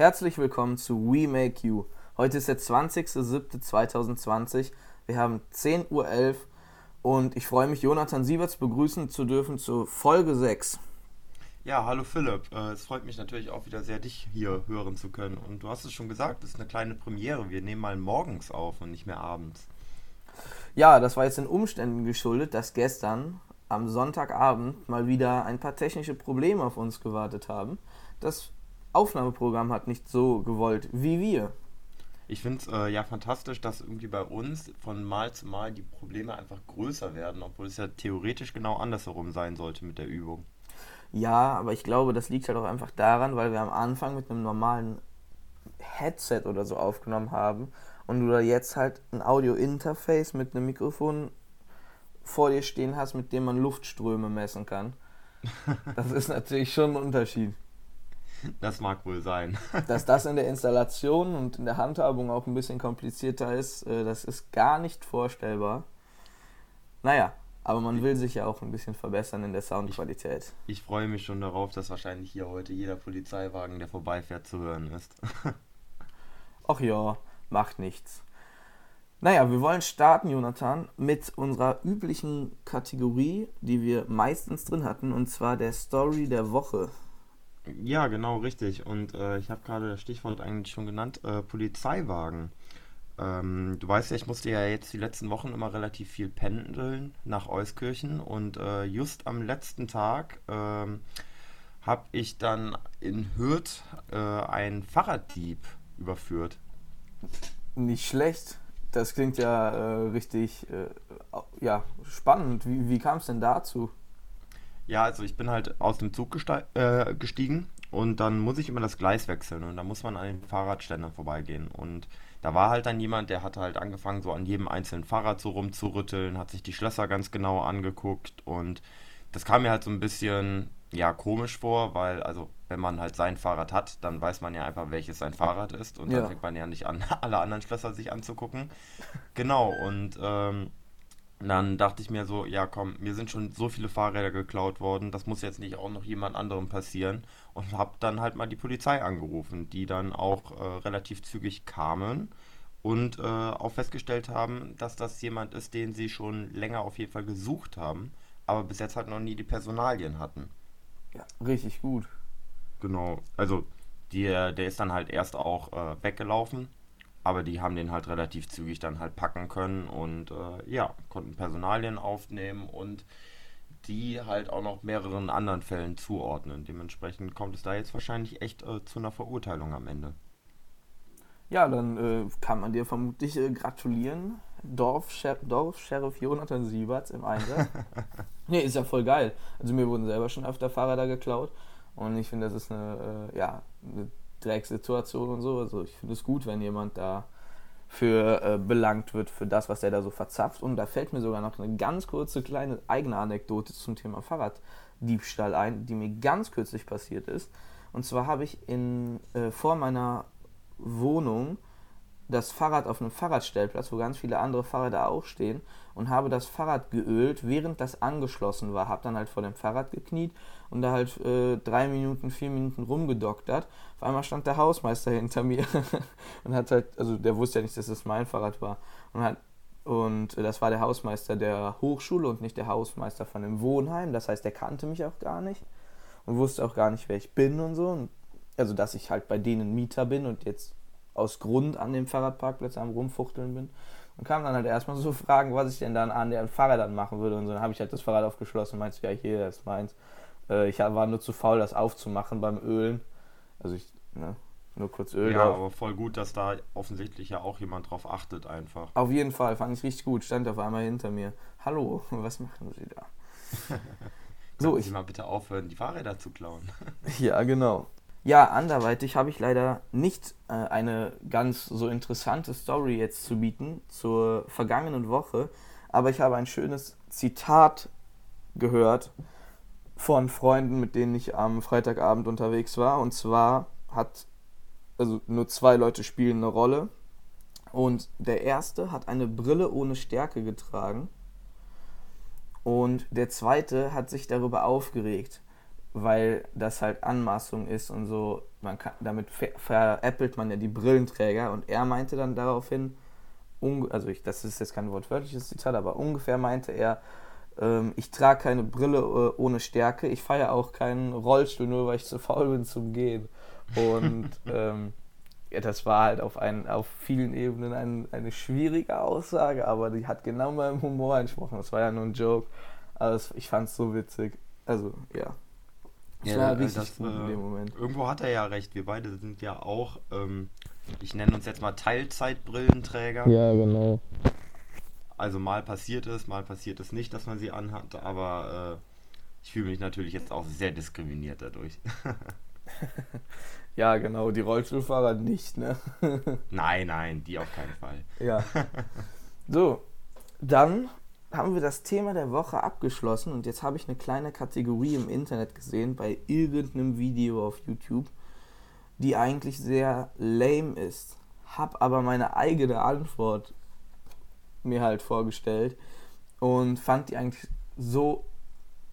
Herzlich willkommen zu We Make You. Heute ist der 20.07.2020. Wir haben 10.11 Uhr und ich freue mich, Jonathan Sieverts begrüßen zu dürfen zur Folge 6. Ja, hallo Philipp. Äh, es freut mich natürlich auch wieder sehr, dich hier hören zu können. Und du hast es schon gesagt, es ist eine kleine Premiere. Wir nehmen mal morgens auf und nicht mehr abends. Ja, das war jetzt den Umständen geschuldet, dass gestern am Sonntagabend mal wieder ein paar technische Probleme auf uns gewartet haben. Das Aufnahmeprogramm hat nicht so gewollt wie wir. Ich finde es äh, ja fantastisch, dass irgendwie bei uns von Mal zu Mal die Probleme einfach größer werden, obwohl es ja theoretisch genau andersherum sein sollte mit der Übung. Ja, aber ich glaube, das liegt halt auch einfach daran, weil wir am Anfang mit einem normalen Headset oder so aufgenommen haben und du da jetzt halt ein Audio-Interface mit einem Mikrofon vor dir stehen hast, mit dem man Luftströme messen kann. Das ist natürlich schon ein Unterschied. Das mag wohl sein. Dass das in der Installation und in der Handhabung auch ein bisschen komplizierter ist, äh, das ist gar nicht vorstellbar. Naja, aber man will sich ja auch ein bisschen verbessern in der Soundqualität. Ich, ich freue mich schon darauf, dass wahrscheinlich hier heute jeder Polizeiwagen, der vorbeifährt, zu hören ist. Ach ja, macht nichts. Naja, wir wollen starten, Jonathan, mit unserer üblichen Kategorie, die wir meistens drin hatten, und zwar der Story der Woche. Ja, genau, richtig. Und äh, ich habe gerade das Stichwort eigentlich schon genannt, äh, Polizeiwagen. Ähm, du weißt ja, ich musste ja jetzt die letzten Wochen immer relativ viel pendeln nach Euskirchen und äh, just am letzten Tag ähm, habe ich dann in Hürth äh, einen Fahrraddieb überführt. Nicht schlecht. Das klingt ja äh, richtig äh, ja, spannend. Wie, wie kam es denn dazu? Ja, also ich bin halt aus dem Zug äh, gestiegen und dann muss ich immer das Gleis wechseln und da muss man an den Fahrradständern vorbeigehen. Und da war halt dann jemand, der hat halt angefangen, so an jedem einzelnen Fahrrad so rumzurütteln, hat sich die Schlösser ganz genau angeguckt und das kam mir halt so ein bisschen, ja, komisch vor, weil, also, wenn man halt sein Fahrrad hat, dann weiß man ja einfach, welches sein Fahrrad ist und ja. dann fängt man ja nicht an, alle anderen Schlösser sich anzugucken. Genau, und ähm, dann dachte ich mir so, ja komm, mir sind schon so viele Fahrräder geklaut worden, das muss jetzt nicht auch noch jemand anderem passieren. Und habe dann halt mal die Polizei angerufen, die dann auch äh, relativ zügig kamen und äh, auch festgestellt haben, dass das jemand ist, den sie schon länger auf jeden Fall gesucht haben, aber bis jetzt halt noch nie die Personalien hatten. Ja, richtig gut. Genau, also die, der ist dann halt erst auch äh, weggelaufen aber die haben den halt relativ zügig dann halt packen können und äh, ja, konnten Personalien aufnehmen und die halt auch noch mehreren anderen Fällen zuordnen. Dementsprechend kommt es da jetzt wahrscheinlich echt äh, zu einer Verurteilung am Ende. Ja, dann äh, kann man dir vermutlich äh, gratulieren. Dorf-Sheriff Dorf Jonathan Sieberts im Einsatz. nee, ist ja voll geil. Also mir wurden selber schon öfter Fahrräder geklaut und ich finde, das ist eine, äh, ja, eine Drecksituation und so. Also ich finde es gut, wenn jemand da für äh, belangt wird für das, was er da so verzapft. Und da fällt mir sogar noch eine ganz kurze kleine eigene Anekdote zum Thema Fahrraddiebstahl ein, die mir ganz kürzlich passiert ist. Und zwar habe ich in, äh, vor meiner Wohnung das Fahrrad auf einem Fahrradstellplatz, wo ganz viele andere Fahrräder auch stehen, und habe das Fahrrad geölt, während das angeschlossen war. Habe dann halt vor dem Fahrrad gekniet und da halt äh, drei Minuten, vier Minuten rumgedoktert. Auf einmal stand der Hausmeister hinter mir und hat halt, also der wusste ja nicht, dass das mein Fahrrad war. Und hat und äh, das war der Hausmeister der Hochschule und nicht der Hausmeister von dem Wohnheim. Das heißt, der kannte mich auch gar nicht und wusste auch gar nicht, wer ich bin und so. Und also, dass ich halt bei denen Mieter bin und jetzt aus Grund an dem Fahrradparkplatz am Rumfuchteln bin. Und kam dann halt erstmal so Fragen, was ich denn dann an den Fahrrädern machen würde. Und so, dann habe ich halt das Fahrrad aufgeschlossen und meinte, ja, hier, das ist meins. Äh, ich war nur zu faul, das aufzumachen beim Ölen. Also ich, ne, nur kurz Öl Ja, drauf. aber voll gut, dass da offensichtlich ja auch jemand drauf achtet einfach. Auf jeden Fall, fand ich richtig gut. Stand auf einmal hinter mir. Hallo, was machen Sie da? so, ich Sie mal bitte aufhören, die Fahrräder zu klauen. ja, genau. Ja, anderweitig habe ich leider nicht äh, eine ganz so interessante Story jetzt zu bieten zur vergangenen Woche, aber ich habe ein schönes Zitat gehört von Freunden, mit denen ich am Freitagabend unterwegs war. Und zwar hat, also nur zwei Leute spielen eine Rolle. Und der erste hat eine Brille ohne Stärke getragen. Und der zweite hat sich darüber aufgeregt weil das halt Anmaßung ist und so. Man kann, damit ver veräppelt man ja die Brillenträger und er meinte dann daraufhin, also ich, das ist jetzt kein wortwörtliches Zitat, aber ungefähr meinte er, ich trage keine Brille äh, ohne Stärke, ich feiere auch keinen Rollstuhl, nur weil ich zu faul bin zum Gehen. Und ähm, ja, das war halt auf, ein, auf vielen Ebenen ein, eine schwierige Aussage, aber die hat genau meinem Humor entsprochen. Das war ja nur ein Joke. Also ich fand es so witzig. Also, ja. Das ja, war richtig das, gut in dem äh, Moment. Irgendwo hat er ja recht. Wir beide sind ja auch, ähm, ich nenne uns jetzt mal Teilzeitbrillenträger. Ja, genau. Also mal passiert es, mal passiert es nicht, dass man sie anhat, aber äh, ich fühle mich natürlich jetzt auch sehr diskriminiert dadurch. Ja, genau, die Rollstuhlfahrer nicht, ne? nein, nein, die auf keinen Fall. Ja. So, dann haben wir das Thema der Woche abgeschlossen und jetzt habe ich eine kleine Kategorie im Internet gesehen, bei irgendeinem Video auf YouTube, die eigentlich sehr lame ist. Hab aber meine eigene Antwort mir halt vorgestellt und fand die eigentlich so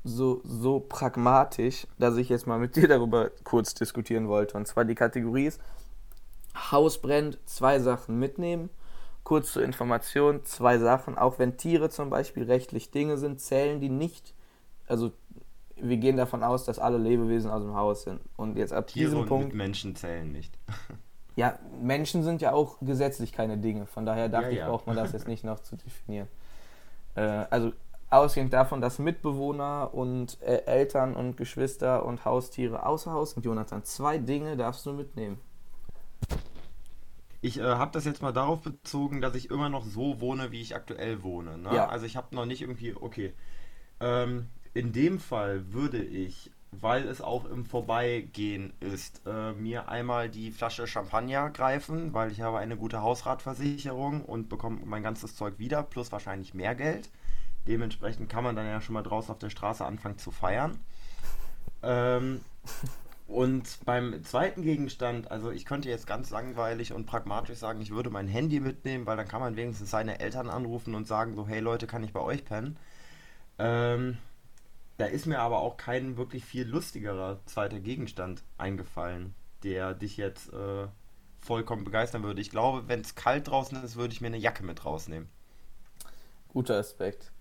so, so pragmatisch, dass ich jetzt mal mit dir darüber kurz diskutieren wollte. Und zwar die Kategorie ist Haus brennt, zwei Sachen mitnehmen. Kurz zur Information, zwei Sachen. Auch wenn Tiere zum Beispiel rechtlich Dinge sind, zählen die nicht. Also wir gehen davon aus, dass alle Lebewesen aus dem Haus sind. Und jetzt ab Tiere diesem Punkt. Menschen zählen nicht. ja, Menschen sind ja auch gesetzlich keine Dinge. Von daher dachte ja, ja. ich, braucht man das jetzt nicht noch zu definieren. Äh, also ausgehend davon, dass Mitbewohner und äh, Eltern und Geschwister und Haustiere außer Haus sind. Jonathan, zwei Dinge darfst du mitnehmen. Ich äh, habe das jetzt mal darauf bezogen, dass ich immer noch so wohne, wie ich aktuell wohne. Ne? Ja. Also ich habe noch nicht irgendwie, okay. Ähm, in dem Fall würde ich, weil es auch im Vorbeigehen ist, äh, mir einmal die Flasche Champagner greifen, weil ich habe eine gute Hausratversicherung und bekomme mein ganzes Zeug wieder, plus wahrscheinlich mehr Geld. Dementsprechend kann man dann ja schon mal draußen auf der Straße anfangen zu feiern. Ähm, und beim zweiten Gegenstand, also ich könnte jetzt ganz langweilig und pragmatisch sagen, ich würde mein Handy mitnehmen, weil dann kann man wenigstens seine Eltern anrufen und sagen so, hey Leute, kann ich bei euch pennen? Ähm, da ist mir aber auch kein wirklich viel lustigerer zweiter Gegenstand eingefallen, der dich jetzt äh, vollkommen begeistern würde. Ich glaube, wenn es kalt draußen ist, würde ich mir eine Jacke mit rausnehmen. Guter Aspekt.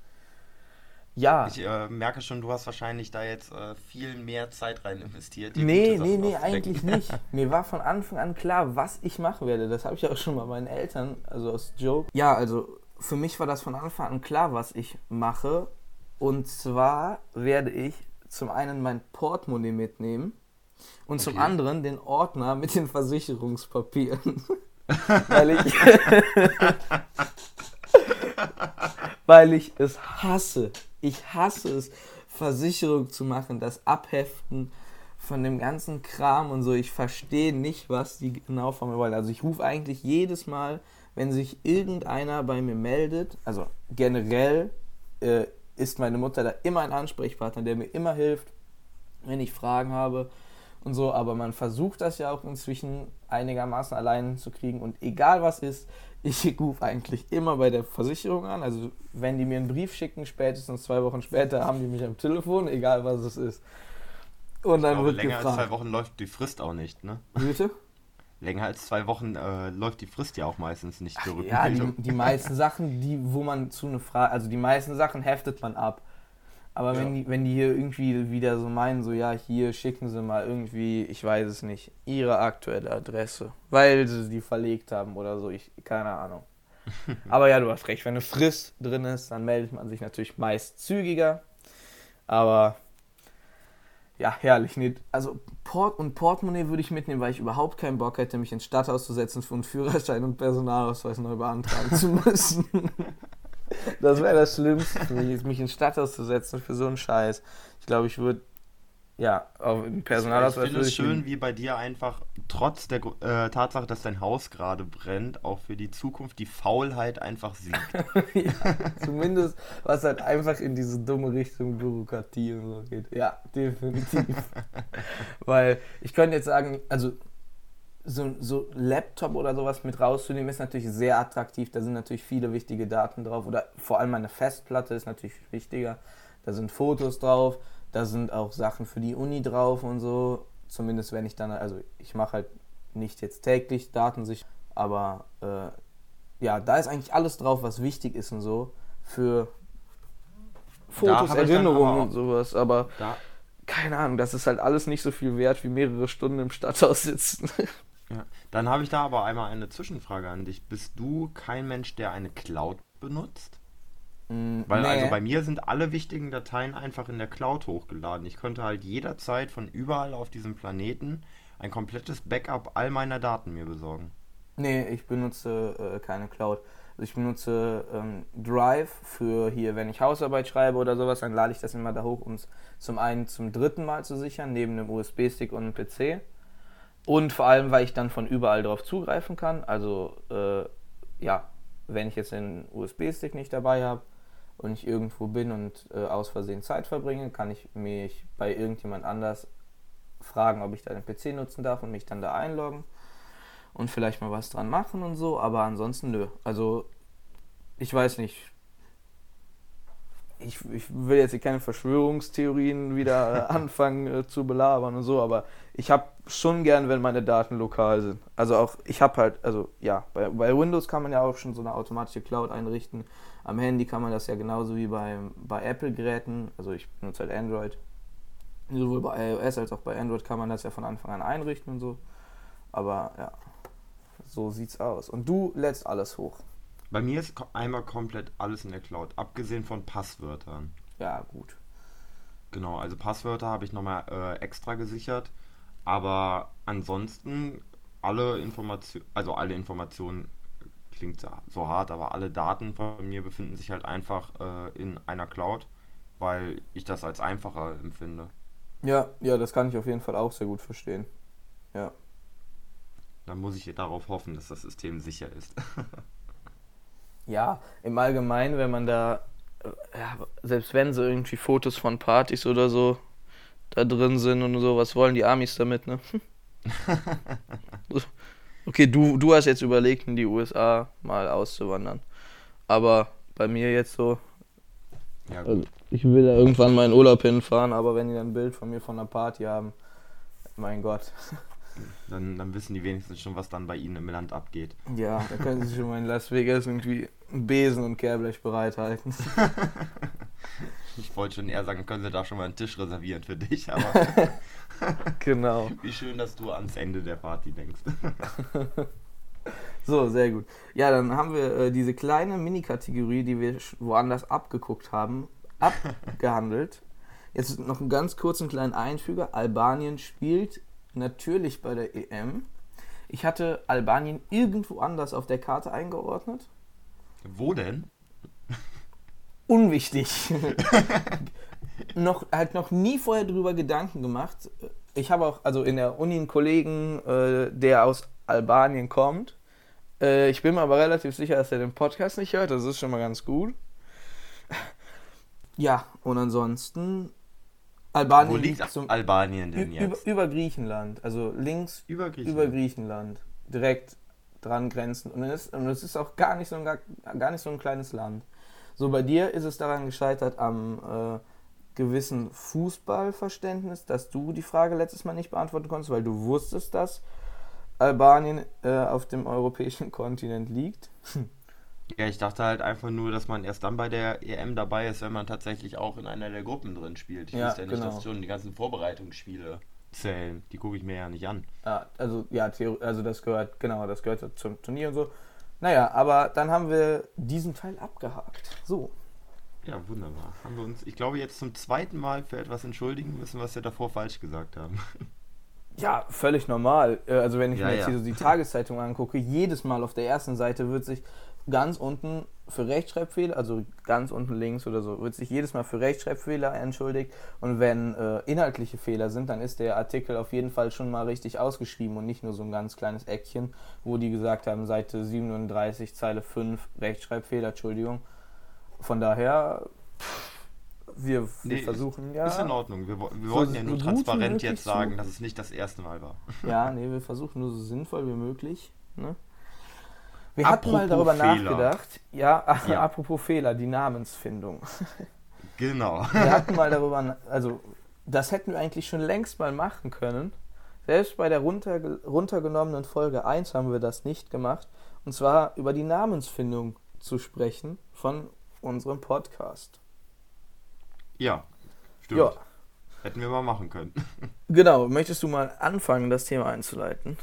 Ja. Ich äh, merke schon, du hast wahrscheinlich da jetzt äh, viel mehr Zeit rein investiert. Nee, nee, nee, eigentlich nicht. Mir war von Anfang an klar, was ich machen werde. Das habe ich auch schon mal meinen Eltern, also aus Joke. Ja, also für mich war das von Anfang an klar, was ich mache. Und zwar werde ich zum einen mein Portemonnaie mitnehmen und okay. zum anderen den Ordner mit den Versicherungspapieren. Weil ich. weil ich es hasse. Ich hasse es, Versicherung zu machen, das Abheften von dem ganzen Kram und so. Ich verstehe nicht, was die genau von mir wollen. Also ich rufe eigentlich jedes Mal, wenn sich irgendeiner bei mir meldet, also generell äh, ist meine Mutter da immer ein Ansprechpartner, der mir immer hilft, wenn ich Fragen habe und so, aber man versucht das ja auch inzwischen einigermaßen allein zu kriegen und egal was ist, ich rufe eigentlich immer bei der Versicherung an. Also wenn die mir einen Brief schicken, spätestens zwei Wochen später haben die mich am Telefon, egal was es ist. Und dann glaube, wird länger gefragt. als zwei Wochen läuft die Frist auch nicht, ne? Bitte? Länger als zwei Wochen äh, läuft die Frist ja auch meistens nicht zurück. Ja, die, die meisten Sachen, die, wo man zu einer Frage, also die meisten Sachen heftet man ab. Aber ja. wenn, die, wenn die hier irgendwie wieder so meinen, so ja, hier schicken sie mal irgendwie, ich weiß es nicht, ihre aktuelle Adresse, weil sie die verlegt haben oder so, ich keine Ahnung. Aber ja, du hast recht, wenn eine Frist drin ist, dann meldet man sich natürlich meist zügiger. Aber ja, herrlich. Nee, also Port und Portemonnaie würde ich mitnehmen, weil ich überhaupt keinen Bock hätte, mich ins Stadthaus zu setzen und Führerschein und Personalausweis neu beantragen zu müssen. Das wäre das Schlimmste für mich, mich ins Stadthaus zu setzen für so einen Scheiß. Ich glaube, ich würde, ja, auf ein Personalausweis. Ich finde es schön, wie bei dir einfach, trotz der äh, Tatsache, dass dein Haus gerade brennt, auch für die Zukunft die Faulheit einfach siegt. ja, zumindest, was halt einfach in diese dumme Richtung Bürokratie und so geht. Ja, definitiv. Weil ich könnte jetzt sagen, also so, so Laptop oder sowas mit rauszunehmen, ist natürlich sehr attraktiv. Da sind natürlich viele wichtige Daten drauf. Oder vor allem eine Festplatte ist natürlich wichtiger. Da sind Fotos drauf. Da sind auch Sachen für die Uni drauf und so. Zumindest wenn ich dann, also ich mache halt nicht jetzt täglich Datensicht, aber äh, ja, da ist eigentlich alles drauf, was wichtig ist und so. Für Fotos, Erinnerungen und sowas. Aber da. keine Ahnung, das ist halt alles nicht so viel wert wie mehrere Stunden im Stadthaus sitzen. Ja. Dann habe ich da aber einmal eine Zwischenfrage an dich. Bist du kein Mensch, der eine Cloud benutzt? Mm, Weil nee. also bei mir sind alle wichtigen Dateien einfach in der Cloud hochgeladen. Ich könnte halt jederzeit von überall auf diesem Planeten ein komplettes Backup all meiner Daten mir besorgen. Nee, ich benutze äh, keine Cloud. Also ich benutze ähm, Drive für hier, wenn ich Hausarbeit schreibe oder sowas, dann lade ich das immer da hoch, um es zum einen zum dritten Mal zu sichern, neben einem USB-Stick und einem PC. Und vor allem, weil ich dann von überall drauf zugreifen kann. Also, äh, ja, wenn ich jetzt den USB-Stick nicht dabei habe und ich irgendwo bin und äh, aus Versehen Zeit verbringe, kann ich mich bei irgendjemand anders fragen, ob ich da den PC nutzen darf und mich dann da einloggen und vielleicht mal was dran machen und so, aber ansonsten nö. Also ich weiß nicht. Ich, ich will jetzt hier keine Verschwörungstheorien wieder anfangen äh, zu belabern und so, aber ich habe schon gern, wenn meine Daten lokal sind. Also auch, ich habe halt, also ja, bei, bei Windows kann man ja auch schon so eine automatische Cloud einrichten. Am Handy kann man das ja genauso wie bei, bei Apple-Geräten. Also ich benutze halt Android. Sowohl bei iOS als auch bei Android kann man das ja von Anfang an einrichten und so. Aber ja, so sieht's aus. Und du lädst alles hoch. Bei mir ist einmal komplett alles in der Cloud, abgesehen von Passwörtern. Ja, gut. Genau, also Passwörter habe ich nochmal äh, extra gesichert. Aber ansonsten alle Informationen, also alle Informationen klingt so hart, aber alle Daten von mir befinden sich halt einfach äh, in einer Cloud, weil ich das als einfacher empfinde. Ja, ja, das kann ich auf jeden Fall auch sehr gut verstehen. Ja. Dann muss ich darauf hoffen, dass das System sicher ist. ja, im Allgemeinen, wenn man da, äh, ja, selbst wenn so irgendwie Fotos von Partys oder so da drin sind und so, was wollen die Amis damit, ne? okay, du, du hast jetzt überlegt, in die USA mal auszuwandern. Aber bei mir jetzt so. Ja, also ich will da irgendwann mal in Urlaub hinfahren, aber wenn die dann ein Bild von mir von einer Party haben, mein Gott. Dann, dann wissen die wenigstens schon, was dann bei ihnen im Land abgeht. Ja, da können sie schon mal in Las Vegas irgendwie einen Besen und Kehrblech bereithalten. ich wollte schon eher sagen, können sie da schon mal einen Tisch reservieren für dich, aber. genau. Wie schön, dass du ans Ende der Party denkst. so, sehr gut. Ja, dann haben wir äh, diese kleine Mini-Kategorie, die wir woanders abgeguckt haben, abgehandelt. Jetzt noch einen ganz kurzen kleinen Einfüger. Albanien spielt natürlich bei der EM. Ich hatte Albanien irgendwo anders auf der Karte eingeordnet. Wo denn? Unwichtig. noch, halt noch nie vorher drüber Gedanken gemacht. Ich habe auch, also in der Uni einen Kollegen, äh, der aus Albanien kommt. Äh, ich bin mir aber relativ sicher, dass er den Podcast nicht hört. Das ist schon mal ganz gut. Ja, und ansonsten Albanien Wo liegt zum, Albanien denn jetzt? Über, über, Griechenland, also links über Griechenland. über Griechenland, direkt dran grenzend. Und es, und es ist auch gar nicht, so ein, gar, gar nicht so ein kleines Land. So, bei dir ist es daran gescheitert am äh, gewissen Fußballverständnis, dass du die Frage letztes Mal nicht beantworten konntest, weil du wusstest, dass Albanien äh, auf dem europäischen Kontinent liegt. Ja, ich dachte halt einfach nur, dass man erst dann bei der EM dabei ist, wenn man tatsächlich auch in einer der Gruppen drin spielt. Ich ja, wusste ja nicht, genau. dass schon die ganzen Vorbereitungsspiele zählen. Die gucke ich mir ja nicht an. Ja, also ja, also das gehört, genau, das gehört zum Turnier und so. Naja, aber dann haben wir diesen Teil abgehakt. So. Ja, wunderbar. Haben wir uns, ich glaube, jetzt zum zweiten Mal für etwas entschuldigen müssen, was wir davor falsch gesagt haben. Ja, völlig normal. Äh, also wenn ich ja, mir jetzt ja. hier so die Tageszeitung angucke, jedes Mal auf der ersten Seite wird sich ganz unten für Rechtschreibfehler, also ganz unten links oder so, wird sich jedes Mal für Rechtschreibfehler entschuldigt. Und wenn äh, inhaltliche Fehler sind, dann ist der Artikel auf jeden Fall schon mal richtig ausgeschrieben und nicht nur so ein ganz kleines Eckchen, wo die gesagt haben, Seite 37, Zeile 5, Rechtschreibfehler, Entschuldigung. Von daher, wir, wir nee, versuchen ja. Ist in Ordnung. Wir, wir wollten ja nur transparent jetzt sagen, dass es nicht das erste Mal war. Ja, nee, wir versuchen nur so sinnvoll wie möglich. Ne? Wir apropos hatten mal darüber Fehler. nachgedacht, ja, ach, ja, apropos Fehler, die Namensfindung. Genau. Wir hatten mal darüber, also das hätten wir eigentlich schon längst mal machen können. Selbst bei der runter, runtergenommenen Folge 1 haben wir das nicht gemacht. Und zwar über die Namensfindung zu sprechen von unserem Podcast. Ja, stimmt. Ja. Hätten wir mal machen können. Genau, möchtest du mal anfangen, das Thema einzuleiten?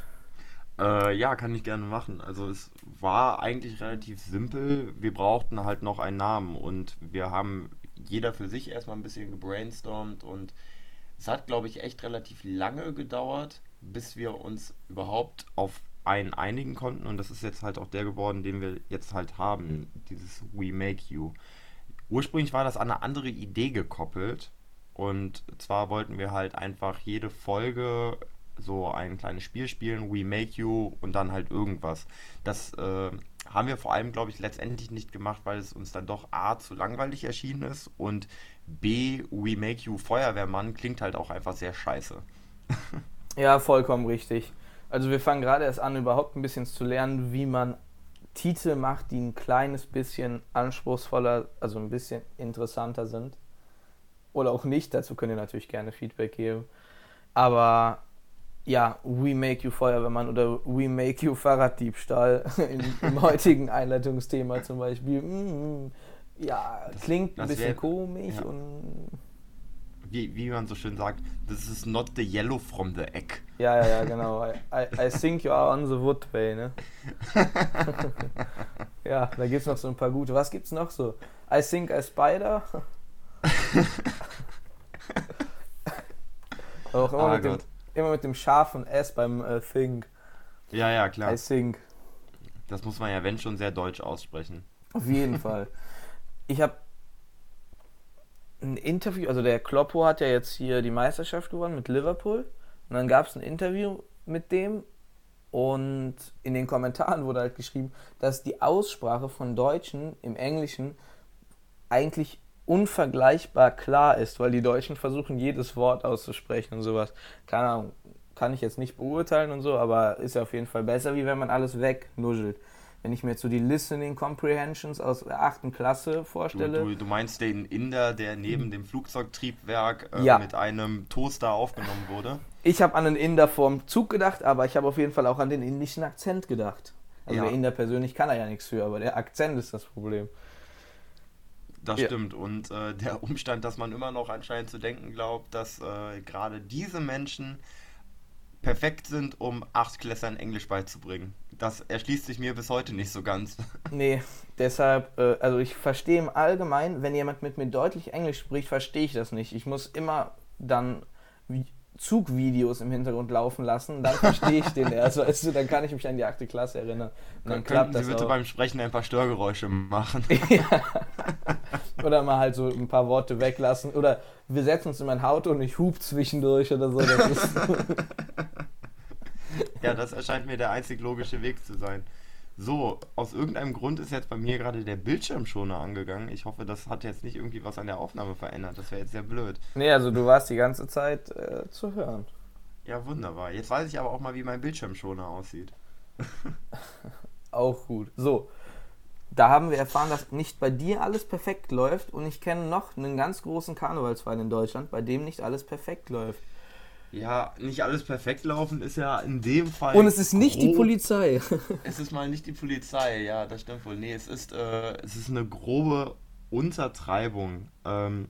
Äh, ja, kann ich gerne machen. Also es war eigentlich relativ simpel. Wir brauchten halt noch einen Namen und wir haben jeder für sich erstmal ein bisschen gebrainstormt und es hat, glaube ich, echt relativ lange gedauert, bis wir uns überhaupt auf einen einigen konnten und das ist jetzt halt auch der geworden, den wir jetzt halt haben, dieses We Make You. Ursprünglich war das an eine andere Idee gekoppelt und zwar wollten wir halt einfach jede Folge so ein kleines Spiel spielen, We Make You und dann halt irgendwas. Das äh, haben wir vor allem, glaube ich, letztendlich nicht gemacht, weil es uns dann doch A zu langweilig erschienen ist und B, We Make You Feuerwehrmann klingt halt auch einfach sehr scheiße. ja, vollkommen richtig. Also wir fangen gerade erst an, überhaupt ein bisschen zu lernen, wie man Titel macht, die ein kleines bisschen anspruchsvoller, also ein bisschen interessanter sind. Oder auch nicht, dazu könnt ihr natürlich gerne Feedback geben. Aber ja, We Make You Feuerwehrmann oder We Make You Fahrraddiebstahl im, im heutigen Einleitungsthema zum Beispiel. Mm, ja, das, klingt ein bisschen wär, komisch ja. und. Wie, wie man so schön sagt, this is not the yellow from the egg. Ja, ja, ja, genau. I, I, I think you are on the woodway, ne? ja, da gibt es noch so ein paar gute. Was gibt's noch so? I think I spider. auch immer, ah, mit dem, immer mit dem scharfen S beim äh, Think. Ja, ja, klar. I think. Das muss man ja, wenn schon, sehr deutsch aussprechen. Auf jeden Fall. Ich habe ein Interview, also der Kloppo hat ja jetzt hier die Meisterschaft gewonnen mit Liverpool. Und dann gab es ein Interview mit dem und in den Kommentaren wurde halt geschrieben, dass die Aussprache von Deutschen im Englischen eigentlich unvergleichbar klar ist, weil die Deutschen versuchen, jedes Wort auszusprechen und sowas. Keine Ahnung, kann ich jetzt nicht beurteilen und so, aber ist ja auf jeden Fall besser, wie wenn man alles wegnuschelt. Wenn ich mir jetzt so die Listening Comprehensions aus der 8. Klasse vorstelle. Du, du, du meinst den Inder, der neben dem Flugzeugtriebwerk äh, ja. mit einem Toaster aufgenommen wurde? Ich habe an den Inder vorm Zug gedacht, aber ich habe auf jeden Fall auch an den indischen Akzent gedacht. Also ja. der Inder persönlich kann er ja nichts für, aber der Akzent ist das Problem. Das ja. stimmt. Und äh, der Umstand, dass man immer noch anscheinend zu denken glaubt, dass äh, gerade diese Menschen perfekt sind, um acht Klässern Englisch beizubringen. Das erschließt sich mir bis heute nicht so ganz. Nee, deshalb, äh, also ich verstehe im Allgemeinen, wenn jemand mit mir deutlich Englisch spricht, verstehe ich das nicht. Ich muss immer dann Zugvideos im Hintergrund laufen lassen, dann verstehe ich den erst, weißt du, dann kann ich mich an die achte Klasse erinnern. Und dann klappt das Sie bitte auch. beim Sprechen ein paar Störgeräusche machen. ja. Oder mal halt so ein paar Worte weglassen. Oder wir setzen uns in mein Auto und ich hub zwischendurch oder so. Das ja, das erscheint mir der einzig logische Weg zu sein. So, aus irgendeinem Grund ist jetzt bei mir gerade der Bildschirmschoner angegangen. Ich hoffe, das hat jetzt nicht irgendwie was an der Aufnahme verändert. Das wäre jetzt sehr blöd. Nee, also du warst die ganze Zeit äh, zu hören. Ja, wunderbar. Jetzt weiß ich aber auch mal, wie mein Bildschirmschoner aussieht. auch gut. So, da haben wir erfahren, dass nicht bei dir alles perfekt läuft und ich kenne noch einen ganz großen Karnevalsverein in Deutschland, bei dem nicht alles perfekt läuft. Ja, nicht alles perfekt laufen ist ja in dem Fall. Und es ist nicht die Polizei. es ist mal nicht die Polizei, ja, das stimmt wohl. Nee, es ist, äh, es ist eine grobe Untertreibung. Ähm,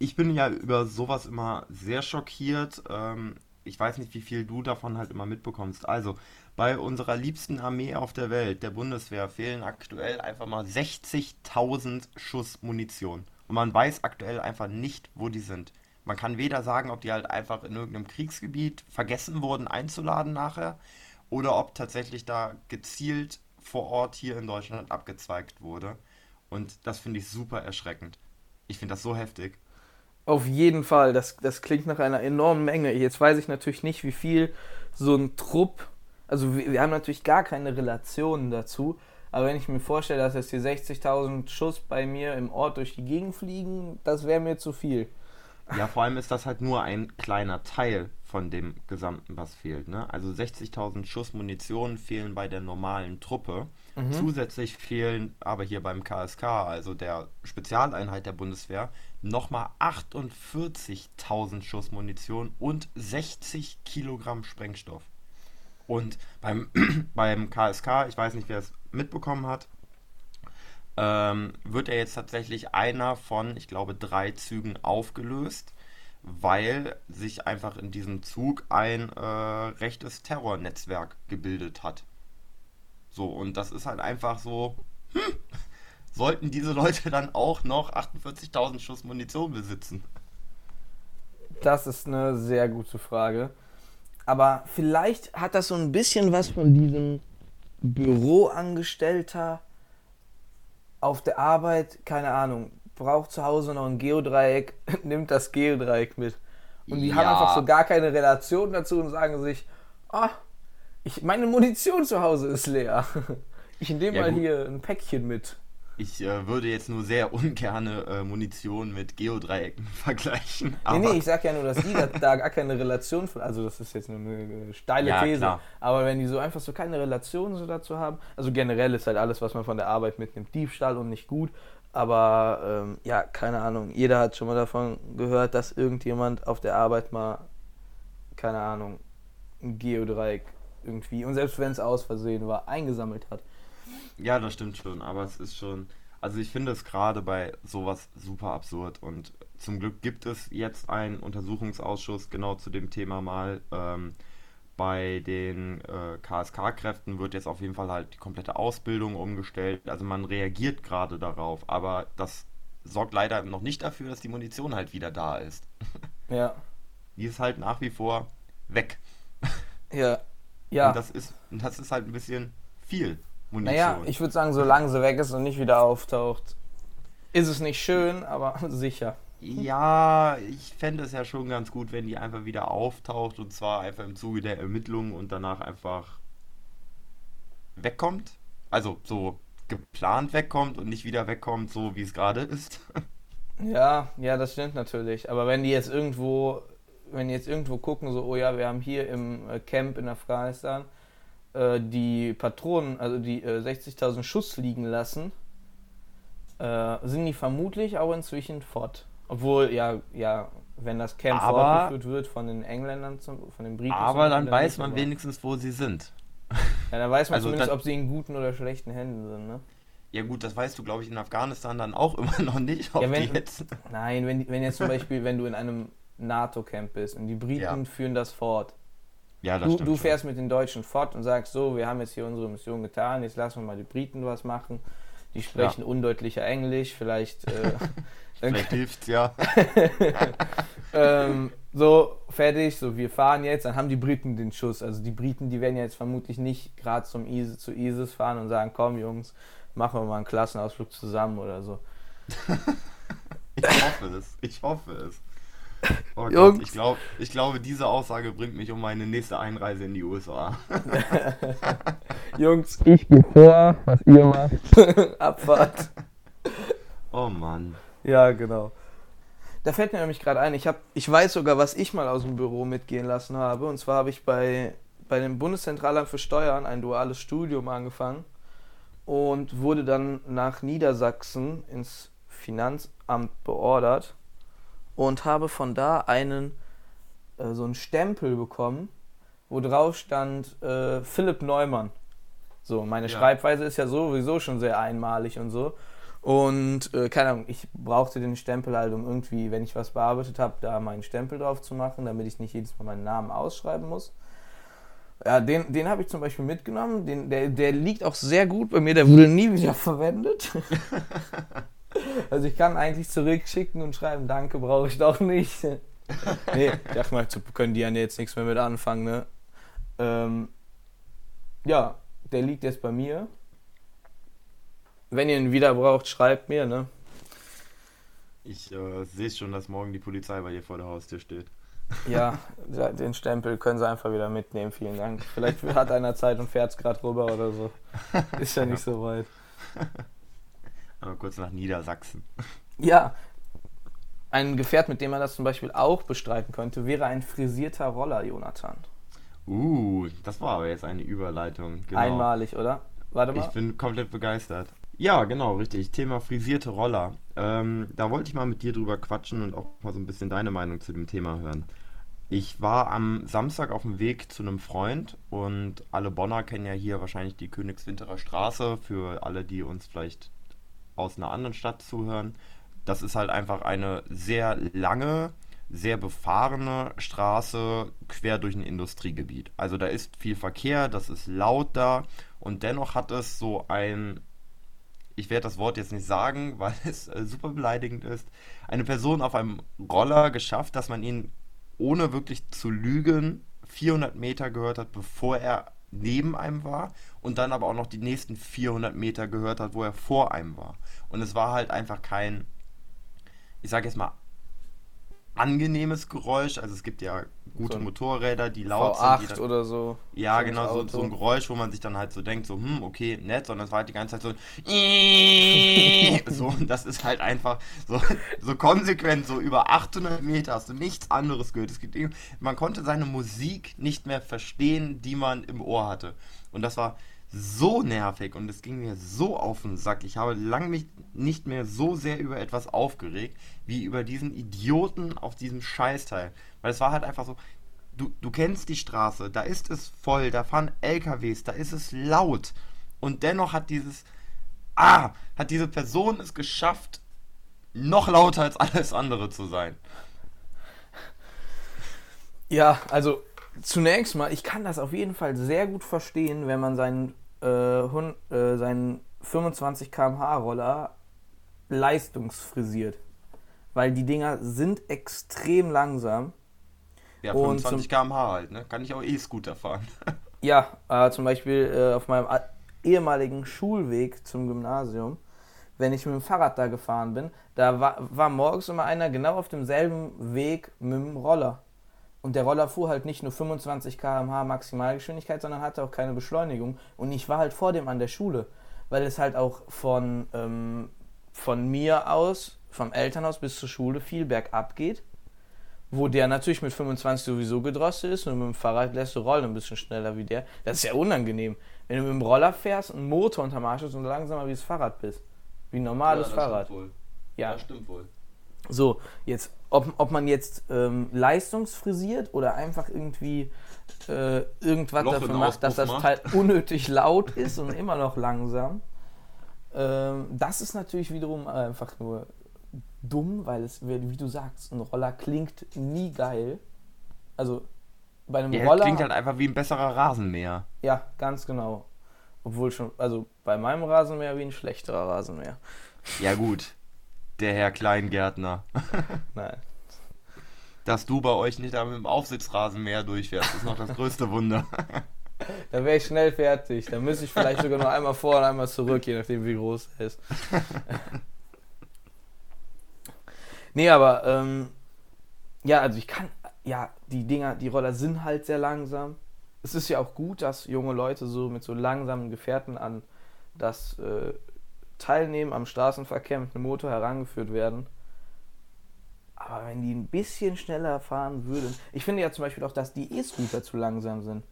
ich bin ja über sowas immer sehr schockiert. Ähm, ich weiß nicht, wie viel du davon halt immer mitbekommst. Also, bei unserer liebsten Armee auf der Welt, der Bundeswehr, fehlen aktuell einfach mal 60.000 Schuss Munition. Und man weiß aktuell einfach nicht, wo die sind. Man kann weder sagen, ob die halt einfach in irgendeinem Kriegsgebiet vergessen wurden einzuladen nachher oder ob tatsächlich da gezielt vor Ort hier in Deutschland abgezweigt wurde. Und das finde ich super erschreckend. Ich finde das so heftig. Auf jeden Fall, das, das klingt nach einer enormen Menge. Jetzt weiß ich natürlich nicht, wie viel so ein Trupp, also wir, wir haben natürlich gar keine Relationen dazu, aber wenn ich mir vorstelle, dass jetzt hier 60.000 Schuss bei mir im Ort durch die Gegend fliegen, das wäre mir zu viel. Ja, vor allem ist das halt nur ein kleiner Teil von dem Gesamten, was fehlt. Ne? Also 60.000 Schuss Munition fehlen bei der normalen Truppe. Mhm. Zusätzlich fehlen aber hier beim KSK, also der Spezialeinheit der Bundeswehr, nochmal 48.000 Schuss Munition und 60 Kilogramm Sprengstoff. Und beim, beim KSK, ich weiß nicht, wer es mitbekommen hat, ähm, wird er jetzt tatsächlich einer von, ich glaube, drei Zügen aufgelöst, weil sich einfach in diesem Zug ein äh, rechtes Terrornetzwerk gebildet hat. So, und das ist halt einfach so, hm, sollten diese Leute dann auch noch 48.000 Schuss Munition besitzen? Das ist eine sehr gute Frage. Aber vielleicht hat das so ein bisschen was von diesem Büroangestellter auf der Arbeit, keine Ahnung, braucht zu Hause noch ein Geodreieck, nimmt das Geodreieck mit. Und die ja. haben einfach so gar keine Relation dazu und sagen sich, ah, ich, meine Munition zu Hause ist leer. Ich nehme ja, mal gut. hier ein Päckchen mit. Ich äh, würde jetzt nur sehr ungern äh, Munition mit Geodreiecken vergleichen. Aber nee, nee, ich sag ja nur, dass die da, da, gar keine Relation von, also das ist jetzt nur eine steile ja, These, klar. aber wenn die so einfach so keine Relation so dazu haben, also generell ist halt alles, was man von der Arbeit mitnimmt, Diebstahl und nicht gut, aber ähm, ja, keine Ahnung, jeder hat schon mal davon gehört, dass irgendjemand auf der Arbeit mal, keine Ahnung, ein Geodreieck irgendwie, und selbst wenn es aus Versehen war, eingesammelt hat. Ja, das stimmt schon, aber es ist schon, also ich finde es gerade bei sowas super absurd und zum Glück gibt es jetzt einen Untersuchungsausschuss genau zu dem Thema mal. Ähm, bei den äh, KSK-Kräften wird jetzt auf jeden Fall halt die komplette Ausbildung umgestellt. Also man reagiert gerade darauf, aber das sorgt leider noch nicht dafür, dass die Munition halt wieder da ist. Ja. Die ist halt nach wie vor weg. Ja. Ja. Und das ist, das ist halt ein bisschen viel Munition. Naja, ich würde sagen, solange sie weg ist und nicht wieder auftaucht, ist es nicht schön, aber sicher. Ja, ich fände es ja schon ganz gut, wenn die einfach wieder auftaucht und zwar einfach im Zuge der Ermittlungen und danach einfach wegkommt. Also so geplant wegkommt und nicht wieder wegkommt, so wie es gerade ist. Ja, ja, das stimmt natürlich. Aber wenn die jetzt irgendwo, wenn die jetzt irgendwo gucken, so, oh ja, wir haben hier im äh, Camp in Afghanistan äh, die Patronen, also die äh, 60.000 Schuss liegen lassen, äh, sind die vermutlich auch inzwischen fort. Obwohl, ja, ja, wenn das Camp aber, fortgeführt wird von den Engländern, zum, von den Briten. Aber dann weiß man wenigstens, wo sie sind. Ja, dann weiß man also zumindest, dann, ob sie in guten oder schlechten Händen sind, ne? Ja gut, das weißt du, glaube ich, in Afghanistan dann auch immer noch nicht, ob ja, wenn, jetzt... Nein, wenn, wenn jetzt zum Beispiel, wenn du in einem NATO-Camp bist und die Briten ja. führen das fort. Ja, das du, stimmt. Du fährst schon. mit den Deutschen fort und sagst so, wir haben jetzt hier unsere Mission getan, jetzt lassen wir mal die Briten was machen. Die sprechen ja. undeutlicher Englisch, vielleicht... Äh, Vielleicht hilft's ja. ähm, so, fertig, so, wir fahren jetzt, dann haben die Briten den Schuss. Also die Briten, die werden jetzt vermutlich nicht gerade zum ISIS, zu ISIS fahren und sagen, komm Jungs, machen wir mal einen Klassenausflug zusammen oder so. ich hoffe es, ich hoffe es. Oh Gott, ich, glaub, ich glaube, diese Aussage bringt mich um meine nächste Einreise in die USA. Jungs, ich gehe vor, was ihr macht. Abfahrt. Oh Mann. Ja, genau. Da fällt mir nämlich gerade ein, ich, hab, ich weiß sogar, was ich mal aus dem Büro mitgehen lassen habe. Und zwar habe ich bei, bei dem Bundeszentralamt für Steuern ein duales Studium angefangen und wurde dann nach Niedersachsen ins Finanzamt beordert und habe von da einen äh, so einen Stempel bekommen, wo drauf stand äh, Philipp Neumann. So, meine ja. Schreibweise ist ja sowieso schon sehr einmalig und so. Und äh, keine Ahnung, ich brauchte den Stempel halt, um irgendwie, wenn ich was bearbeitet habe, da meinen Stempel drauf zu machen, damit ich nicht jedes Mal meinen Namen ausschreiben muss. Ja, den, den habe ich zum Beispiel mitgenommen. Den, der, der liegt auch sehr gut bei mir, der wurde nie wieder verwendet. also ich kann eigentlich zurückschicken und schreiben, danke, brauche ich doch nicht. nee, ich dachte mal, können die ja jetzt nichts mehr mit anfangen, ne? Ähm, ja, der liegt jetzt bei mir wenn ihr ihn wieder braucht, schreibt mir, ne? Ich äh, sehe schon, dass morgen die Polizei bei dir vor der Haustür steht. Ja, den Stempel können sie einfach wieder mitnehmen, vielen Dank. Vielleicht hat einer Zeit und fährt es gerade rüber oder so. Ist ja nicht so weit. Aber kurz nach Niedersachsen. Ja, ein Gefährt, mit dem man das zum Beispiel auch bestreiten könnte, wäre ein frisierter Roller, Jonathan. Uh, das war aber jetzt eine Überleitung. Genau. Einmalig, oder? Warte mal. Ich bin komplett begeistert. Ja, genau, richtig. Thema frisierte Roller. Ähm, da wollte ich mal mit dir drüber quatschen und auch mal so ein bisschen deine Meinung zu dem Thema hören. Ich war am Samstag auf dem Weg zu einem Freund und alle Bonner kennen ja hier wahrscheinlich die Königswinterer Straße. Für alle, die uns vielleicht aus einer anderen Stadt zuhören. Das ist halt einfach eine sehr lange, sehr befahrene Straße quer durch ein Industriegebiet. Also da ist viel Verkehr, das ist laut da und dennoch hat es so ein, ich werde das Wort jetzt nicht sagen, weil es äh, super beleidigend ist, eine Person auf einem Roller geschafft, dass man ihn ohne wirklich zu lügen 400 Meter gehört hat, bevor er neben einem war und dann aber auch noch die nächsten 400 Meter gehört hat, wo er vor einem war. Und es war halt einfach kein, ich sage jetzt mal, angenehmes Geräusch. Also es gibt ja gute So Motorräder, die laut V8 sind. Die dann, oder so. ja, Schönes genau, so, so ein Geräusch, wo man sich dann halt so denkt, so, hm, okay, nett, sondern es war halt die ganze Zeit so, so, und das ist halt einfach so, so konsequent, so über 800 Meter hast du nichts anderes gehört. Es gibt, man konnte seine Musik nicht mehr verstehen, die man im Ohr hatte. Und das war so nervig und es ging mir so auf den Sack. Ich habe lange mich nicht mehr so sehr über etwas aufgeregt, wie über diesen Idioten auf diesem Scheißteil. Weil es war halt einfach so, du, du kennst die Straße, da ist es voll, da fahren LKWs, da ist es laut. Und dennoch hat dieses, ah, hat diese Person es geschafft, noch lauter als alles andere zu sein. Ja, also zunächst mal, ich kann das auf jeden Fall sehr gut verstehen, wenn man seinen, äh, äh, seinen 25 km/h Roller leistungsfrisiert. Weil die Dinger sind extrem langsam. Ja, Und 25 km/h halt, ne? Kann ich auch E-Scooter fahren. Ja, äh, zum Beispiel äh, auf meinem ehemaligen Schulweg zum Gymnasium, wenn ich mit dem Fahrrad da gefahren bin, da war, war morgens immer einer genau auf demselben Weg mit dem Roller. Und der Roller fuhr halt nicht nur 25 km/h Maximalgeschwindigkeit, sondern hatte auch keine Beschleunigung. Und ich war halt vor dem an der Schule, weil es halt auch von, ähm, von mir aus, vom Elternhaus bis zur Schule viel bergab geht. Wo der natürlich mit 25 sowieso gedrosselt ist und mit dem Fahrrad lässt du rollen ein bisschen schneller wie der. Das ist ja unangenehm. Wenn du mit dem Roller fährst, einen Motor unterm Arsch hast und langsamer wie das Fahrrad bist. Wie ein normales Fahrrad. Ja, stimmt wohl. so, jetzt, ob, ob man jetzt ähm, leistungsfrisiert oder einfach irgendwie äh, irgendwas Loch dafür macht, dass das Auspuff Teil unnötig laut ist und immer noch langsam. Ähm, das ist natürlich wiederum einfach nur dumm, weil es, wie wie du sagst, ein Roller klingt nie geil. Also bei einem Ja, Roller. klingt halt einfach wie ein besserer Rasenmäher. Ja, ganz genau. Obwohl schon, also bei meinem Rasenmäher wie ein schlechterer Rasenmäher. Ja gut, der Herr Kleingärtner. Nein. Dass du bei euch nicht da mit dem Aufsitzrasenmäher durchfährst, ist noch das größte Wunder. Da wäre ich schnell fertig. Da müsste ich vielleicht sogar noch einmal vor und einmal zurück, je nachdem wie groß er ist. nee, aber ähm, ja, also ich kann, ja, die Dinger, die Roller sind halt sehr langsam. Es ist ja auch gut, dass junge Leute so mit so langsamen Gefährten an das äh, Teilnehmen am Straßenverkehr mit einem Motor herangeführt werden. Aber wenn die ein bisschen schneller fahren würden. Ich finde ja zum Beispiel auch, dass die E-Scooter zu langsam sind.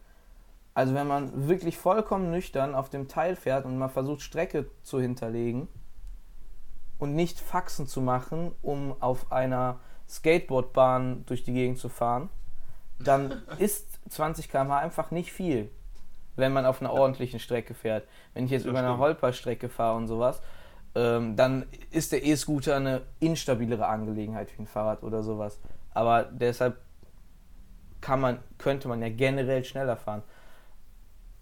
Also wenn man wirklich vollkommen nüchtern auf dem Teil fährt und man versucht Strecke zu hinterlegen und nicht Faxen zu machen, um auf einer Skateboardbahn durch die Gegend zu fahren, dann ist 20 km/h einfach nicht viel, wenn man auf einer ordentlichen Strecke fährt. Wenn ich jetzt Das über eine stimmt. Holperstrecke fahre und sowas, ähm, dann ist der E-Scooter eine instabilere Angelegenheit wie ein Fahrrad oder sowas. Aber deshalb kann man, könnte man ja generell schneller fahren.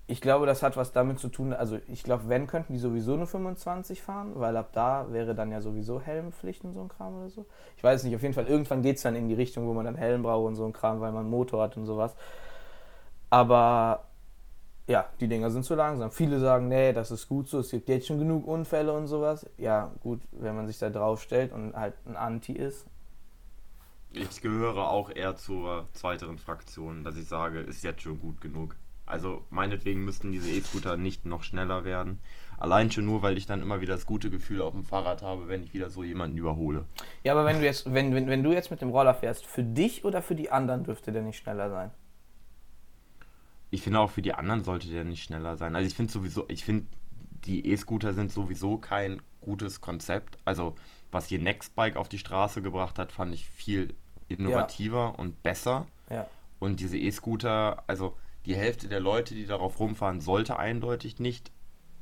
Ich glaube, das hat was damit zu tun, also ich glaube, wenn, könnten die sowieso nur 25 fahren, weil ab da wäre dann ja sowieso Helmpflicht und so ein Kram oder so. Ich weiß nicht, auf jeden Fall, irgendwann geht es dann in die Richtung, wo man dann Helm braucht und so ein Kram, weil man einen Motor hat und sowas. Aber ja, die Dinger sind zu langsam. Viele sagen, nee, das ist gut so, es gibt jetzt schon genug Unfälle und sowas. Ja, gut, wenn man sich da drauf stellt und halt ein Anti ist. Ich gehöre auch eher zur zweiteren Fraktion, dass ich sage, ist jetzt schon gut genug. Also meinetwegen müssten diese E-Scooter nicht noch schneller werden. Allein schon nur, weil ich dann immer wieder das gute Gefühl auf dem Fahrrad habe, wenn ich wieder so jemanden überhole. Ja, aber wenn du jetzt, wenn, wenn, wenn du jetzt mit dem Roller fährst, für dich oder für die anderen dürfte der nicht schneller sein? Ich finde auch für die anderen sollte der nicht schneller sein. Also ich finde sowieso, ich finde die E-Scooter sind sowieso kein gutes Konzept. Also, was hier Nextbike auf die Straße gebracht hat, fand ich viel innovativer ja. und besser. Ja. Und diese E-Scooter, also die Hälfte der Leute, die darauf rumfahren, sollte eindeutig nicht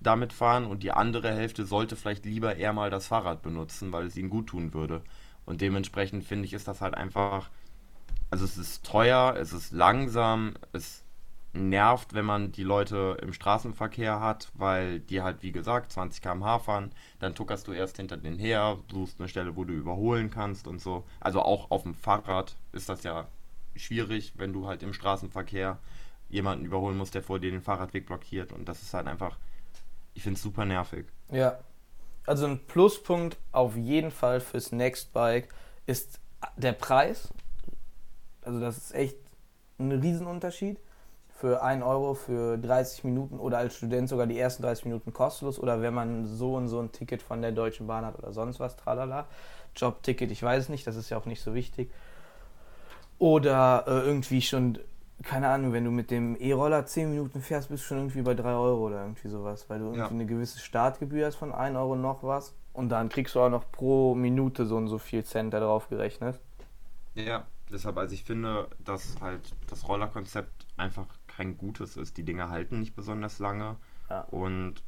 damit fahren und die andere Hälfte sollte vielleicht lieber eher mal das Fahrrad benutzen, weil es ihnen gut tun würde. Und dementsprechend finde ich, ist das halt einfach, also es ist teuer, es ist langsam, es nervt, wenn man die Leute im Straßenverkehr hat, weil die halt, wie gesagt, 20 km/h fahren, dann tuckerst du erst hinter denen her, suchst eine Stelle, wo du überholen kannst und so. Also auch auf dem Fahrrad ist das ja schwierig, wenn du halt im Straßenverkehr jemanden überholen musst, der vor dir den Fahrradweg blockiert und das ist halt einfach ich finde es super nervig. Ja. Also ein Pluspunkt auf jeden Fall fürs Nextbike ist der Preis. Also das ist echt ein Riesenunterschied. Für 1 Euro für 30 Minuten oder als Student sogar die ersten 30 Minuten kostenlos oder wenn man so und so ein Ticket von der Deutschen Bahn hat oder sonst was, tralala. Jobticket, ich weiß es nicht, das ist ja auch nicht so wichtig. Oder äh, irgendwie schon keine Ahnung, wenn du mit dem E-Roller 10 Minuten fährst, bist du schon irgendwie bei 3 Euro oder irgendwie sowas, weil du irgendwie ja. eine gewisse Startgebühr hast von 1 Euro noch was und dann kriegst du auch noch pro Minute so und so viel Cent da drauf gerechnet. Ja, deshalb, also ich finde, dass halt das Rollerkonzept einfach kein gutes ist. Die Dinger halten nicht besonders lange ja. und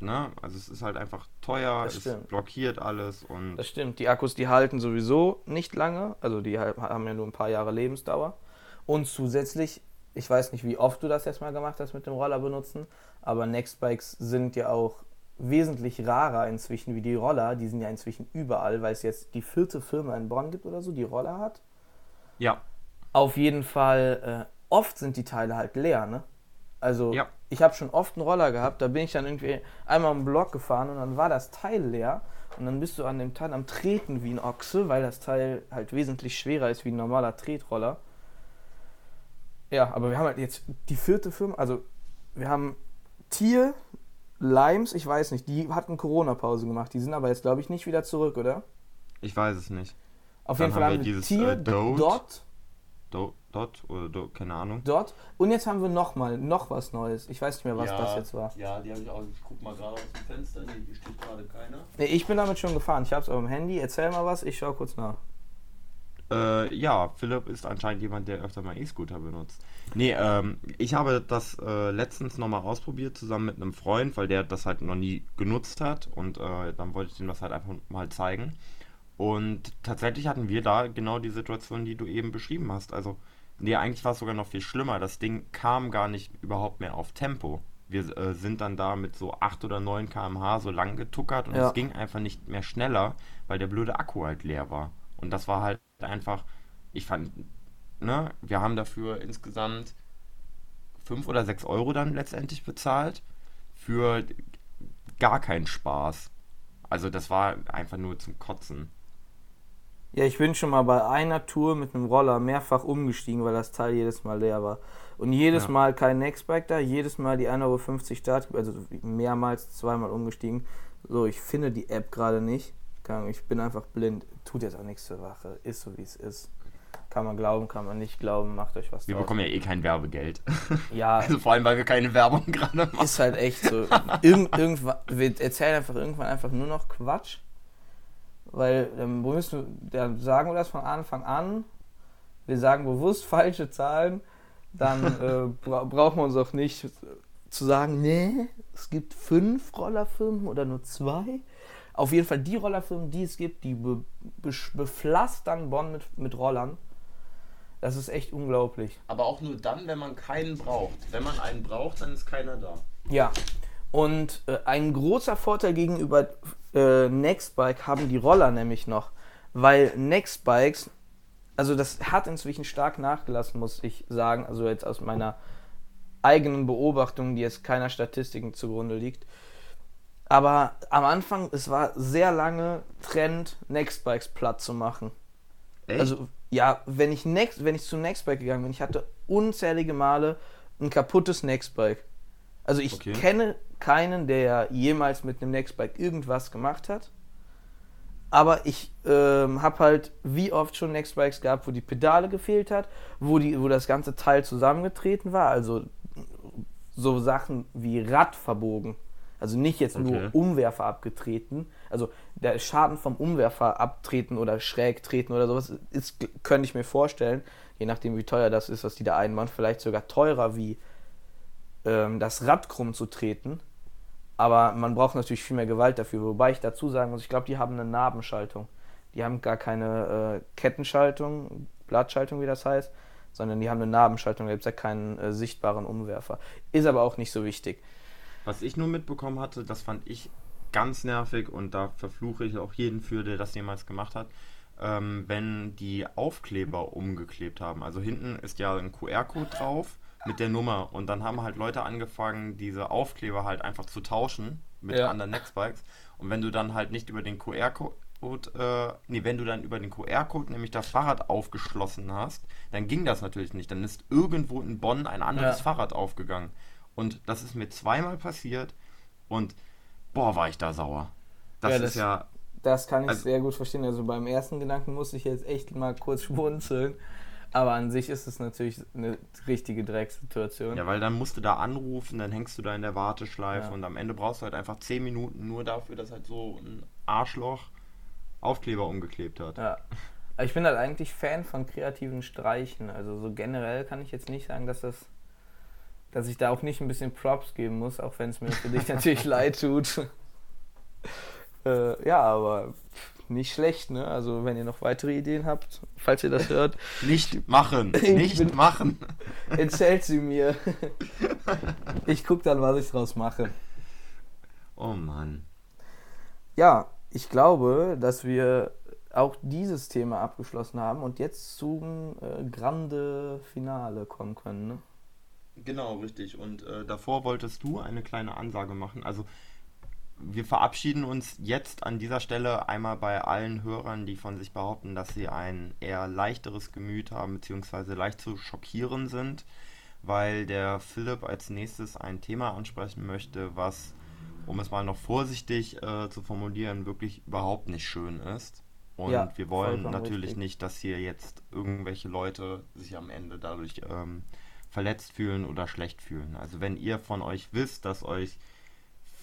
ne, also es ist halt einfach teuer, es blockiert alles und. Das stimmt, die Akkus, die halten sowieso nicht lange, also die haben ja nur ein paar Jahre Lebensdauer. Und zusätzlich, ich weiß nicht, wie oft du das jetzt mal gemacht hast mit dem Roller benutzen, aber Nextbikes sind ja auch wesentlich rarer inzwischen wie die Roller. Die sind ja inzwischen überall, weil es jetzt die vierte Firma in Bonn gibt oder so, die Roller hat. Ja. Auf jeden Fall, äh, oft sind die Teile halt leer, ne? Also, ja. ich habe schon oft einen Roller gehabt, da bin ich dann irgendwie einmal im Block gefahren und dann war das Teil leer und dann bist du an dem Teil am Treten wie ein Ochse, weil das Teil halt wesentlich schwerer ist wie ein normaler Tretroller. Ja, aber wir haben halt jetzt die vierte Firma, also wir haben Tier, Limes, ich weiß nicht, die hatten Corona-Pause gemacht, die sind aber jetzt, glaube ich, nicht wieder zurück, oder? Ich weiß es nicht. Auf Dann jeden Fall haben wir, dieses, Tier, äh, Dot, Dot, Dot, Dot oder Dot, keine Ahnung. Dot. Und jetzt haben wir nochmal, noch was Neues. Ich weiß nicht mehr, was ja, das jetzt war. Ja, die habe ich auch. Ich guck mal gerade aus dem Fenster. Nee, hier steht gerade keiner. Nee, ich bin damit schon gefahren. Ich habe es auf dem Handy. Erzähl mal was, ich schaue kurz nach. Äh, ja, Philipp ist anscheinend jemand, der öfter mal E-Scooter benutzt. Nee, ähm, ich habe das äh, letztens nochmal ausprobiert, zusammen mit einem Freund, weil der das halt noch nie genutzt hat und äh, dann wollte ich ihm das halt einfach mal zeigen. Und tatsächlich hatten wir da genau die Situation, die du eben beschrieben hast. Also, nee, eigentlich war es sogar noch viel schlimmer. Das Ding kam gar nicht überhaupt mehr auf Tempo. Wir äh, sind dann da mit so 8 oder 9 km/h so lang getuckert und ja. es ging einfach nicht mehr schneller, weil der blöde Akku halt leer war. Und das war halt einfach, ich fand, ne, wir haben dafür insgesamt 5 oder 6 Euro dann letztendlich bezahlt für gar keinen Spaß. Also das war einfach nur zum Kotzen. Ja, ich bin schon mal bei einer Tour mit einem Roller mehrfach umgestiegen, weil das Teil jedes Mal leer war. Und jedes ja. Mal kein Nextbike da, jedes Mal die 1,50 Euro Start, also mehrmals, zweimal umgestiegen. So, ich finde die App gerade nicht. Ich bin einfach blind. Tut jetzt auch nichts zur Sache. Ist so, wie es ist. Kann man glauben, kann man nicht glauben. Macht euch was Wir draus. bekommen ja eh kein Werbegeld. Ja. Also vor allem, weil wir keine Werbung gerade machen. Ist halt echt so. Irgend, irgendwann, wir erzählen einfach irgendwann einfach nur noch Quatsch. Weil ähm, wir müssen, dann sagen wir das von Anfang an. Wir sagen bewusst falsche Zahlen. Dann äh, bra brauchen wir uns auch nicht zu sagen, nee, es gibt fünf Rollerfirmen oder nur zwei. Auf jeden Fall die Rollerfirmen, die es gibt, die be be bepflastern Bonn mit, mit Rollern. Das ist echt unglaublich. Aber auch nur dann, wenn man keinen braucht. Wenn man einen braucht, dann ist keiner da. Ja. Und äh, ein großer Vorteil gegenüber äh, Nextbike haben die Roller nämlich noch. Weil Nextbikes, also das hat inzwischen stark nachgelassen, muss ich sagen. Also jetzt aus meiner eigenen Beobachtung, die jetzt keiner Statistiken zugrunde liegt. Aber am Anfang, es war sehr lange Trend, Nextbikes platt zu machen. Echt? Also, ja, wenn ich, Next, wenn ich zu Nextbike gegangen bin, ich hatte unzählige Male ein kaputtes Nextbike. Also ich okay. kenne keinen, der jemals mit einem Nextbike irgendwas gemacht hat. Aber ich ähm, habe halt wie oft schon Nextbikes gehabt, wo die Pedale gefehlt hat, wo, die, wo das ganze Teil zusammengetreten war. Also so Sachen wie Rad verbogen. Also nicht jetzt Okay. nur Umwerfer abgetreten. Also der Schaden vom Umwerfer abtreten oder schräg treten oder sowas ist, könnte ich mir vorstellen, je nachdem wie teuer das ist, was die da einbauen, vielleicht sogar teurer wie ähm, das Rad krumm zu treten. Aber man braucht natürlich viel mehr Gewalt dafür. Wobei ich dazu sagen muss, ich glaube, die haben eine Nabenschaltung. Die haben gar keine äh, Kettenschaltung, Blattschaltung, wie das heißt, sondern die haben eine Nabenschaltung. Da gibt es ja keinen äh, sichtbaren Umwerfer. Ist aber auch nicht so wichtig. Was ich nur mitbekommen hatte, das fand ich ganz nervig und da verfluche ich auch jeden für, der das jemals gemacht hat, ähm, wenn die Aufkleber umgeklebt haben. Also hinten ist ja ein QR-Code drauf mit der Nummer und dann haben halt Leute angefangen, diese Aufkleber halt einfach zu tauschen mit Ja. anderen Nextbikes. Und wenn du dann halt nicht über den QR-Code äh, nee, wenn du dann über den QR-Code nämlich das Fahrrad aufgeschlossen hast, dann ging das natürlich nicht. Dann ist irgendwo in Bonn ein anderes Ja. Fahrrad aufgegangen. Und das ist mir zweimal passiert und boah, war ich da sauer. Das, Ja, ist das- ja, Das kann ich Also- sehr gut verstehen. Also beim ersten Gedanken musste ich jetzt echt mal kurz schmunzeln. Aber an sich ist es natürlich eine richtige Drecksituation. ja, weil dann musst du da anrufen, dann hängst du da in der Warteschleife Ja. und am Ende brauchst du halt einfach 10 Minuten nur dafür, dass halt so ein Arschloch Aufkleber umgeklebt hat. Ja. Ich bin halt eigentlich Fan von kreativen Streichen. Also so generell kann ich jetzt nicht sagen, dass das, dass ich da auch nicht ein bisschen Props geben muss, auch wenn es mir für dich natürlich leid tut. Äh, ja, aber nicht schlecht, ne? Also wenn ihr noch weitere Ideen habt, falls ihr das hört, Nicht machen, Ich nicht bin- machen. erzählt sie mir. Ich guck dann, was ich draus mache. Oh Mann. Ja, ich glaube, dass wir auch dieses Thema abgeschlossen haben und jetzt zum äh, Grande Finale kommen können. Ne? Genau, richtig. Und äh, davor wolltest du eine kleine Ansage machen. Also wir verabschieden uns jetzt an dieser Stelle einmal bei allen Hörern, die von sich behaupten, dass sie ein eher leichteres Gemüt haben, beziehungsweise leicht zu schockieren sind, weil der Philipp als nächstes ein Thema ansprechen möchte, was, um es mal noch vorsichtig äh, zu formulieren, wirklich überhaupt nicht schön ist. Und Ja, wir wollen natürlich richtig. nicht, dass hier jetzt irgendwelche Leute sich am Ende dadurch ähm, verletzt fühlen oder schlecht fühlen. Also wenn ihr von euch wisst, dass euch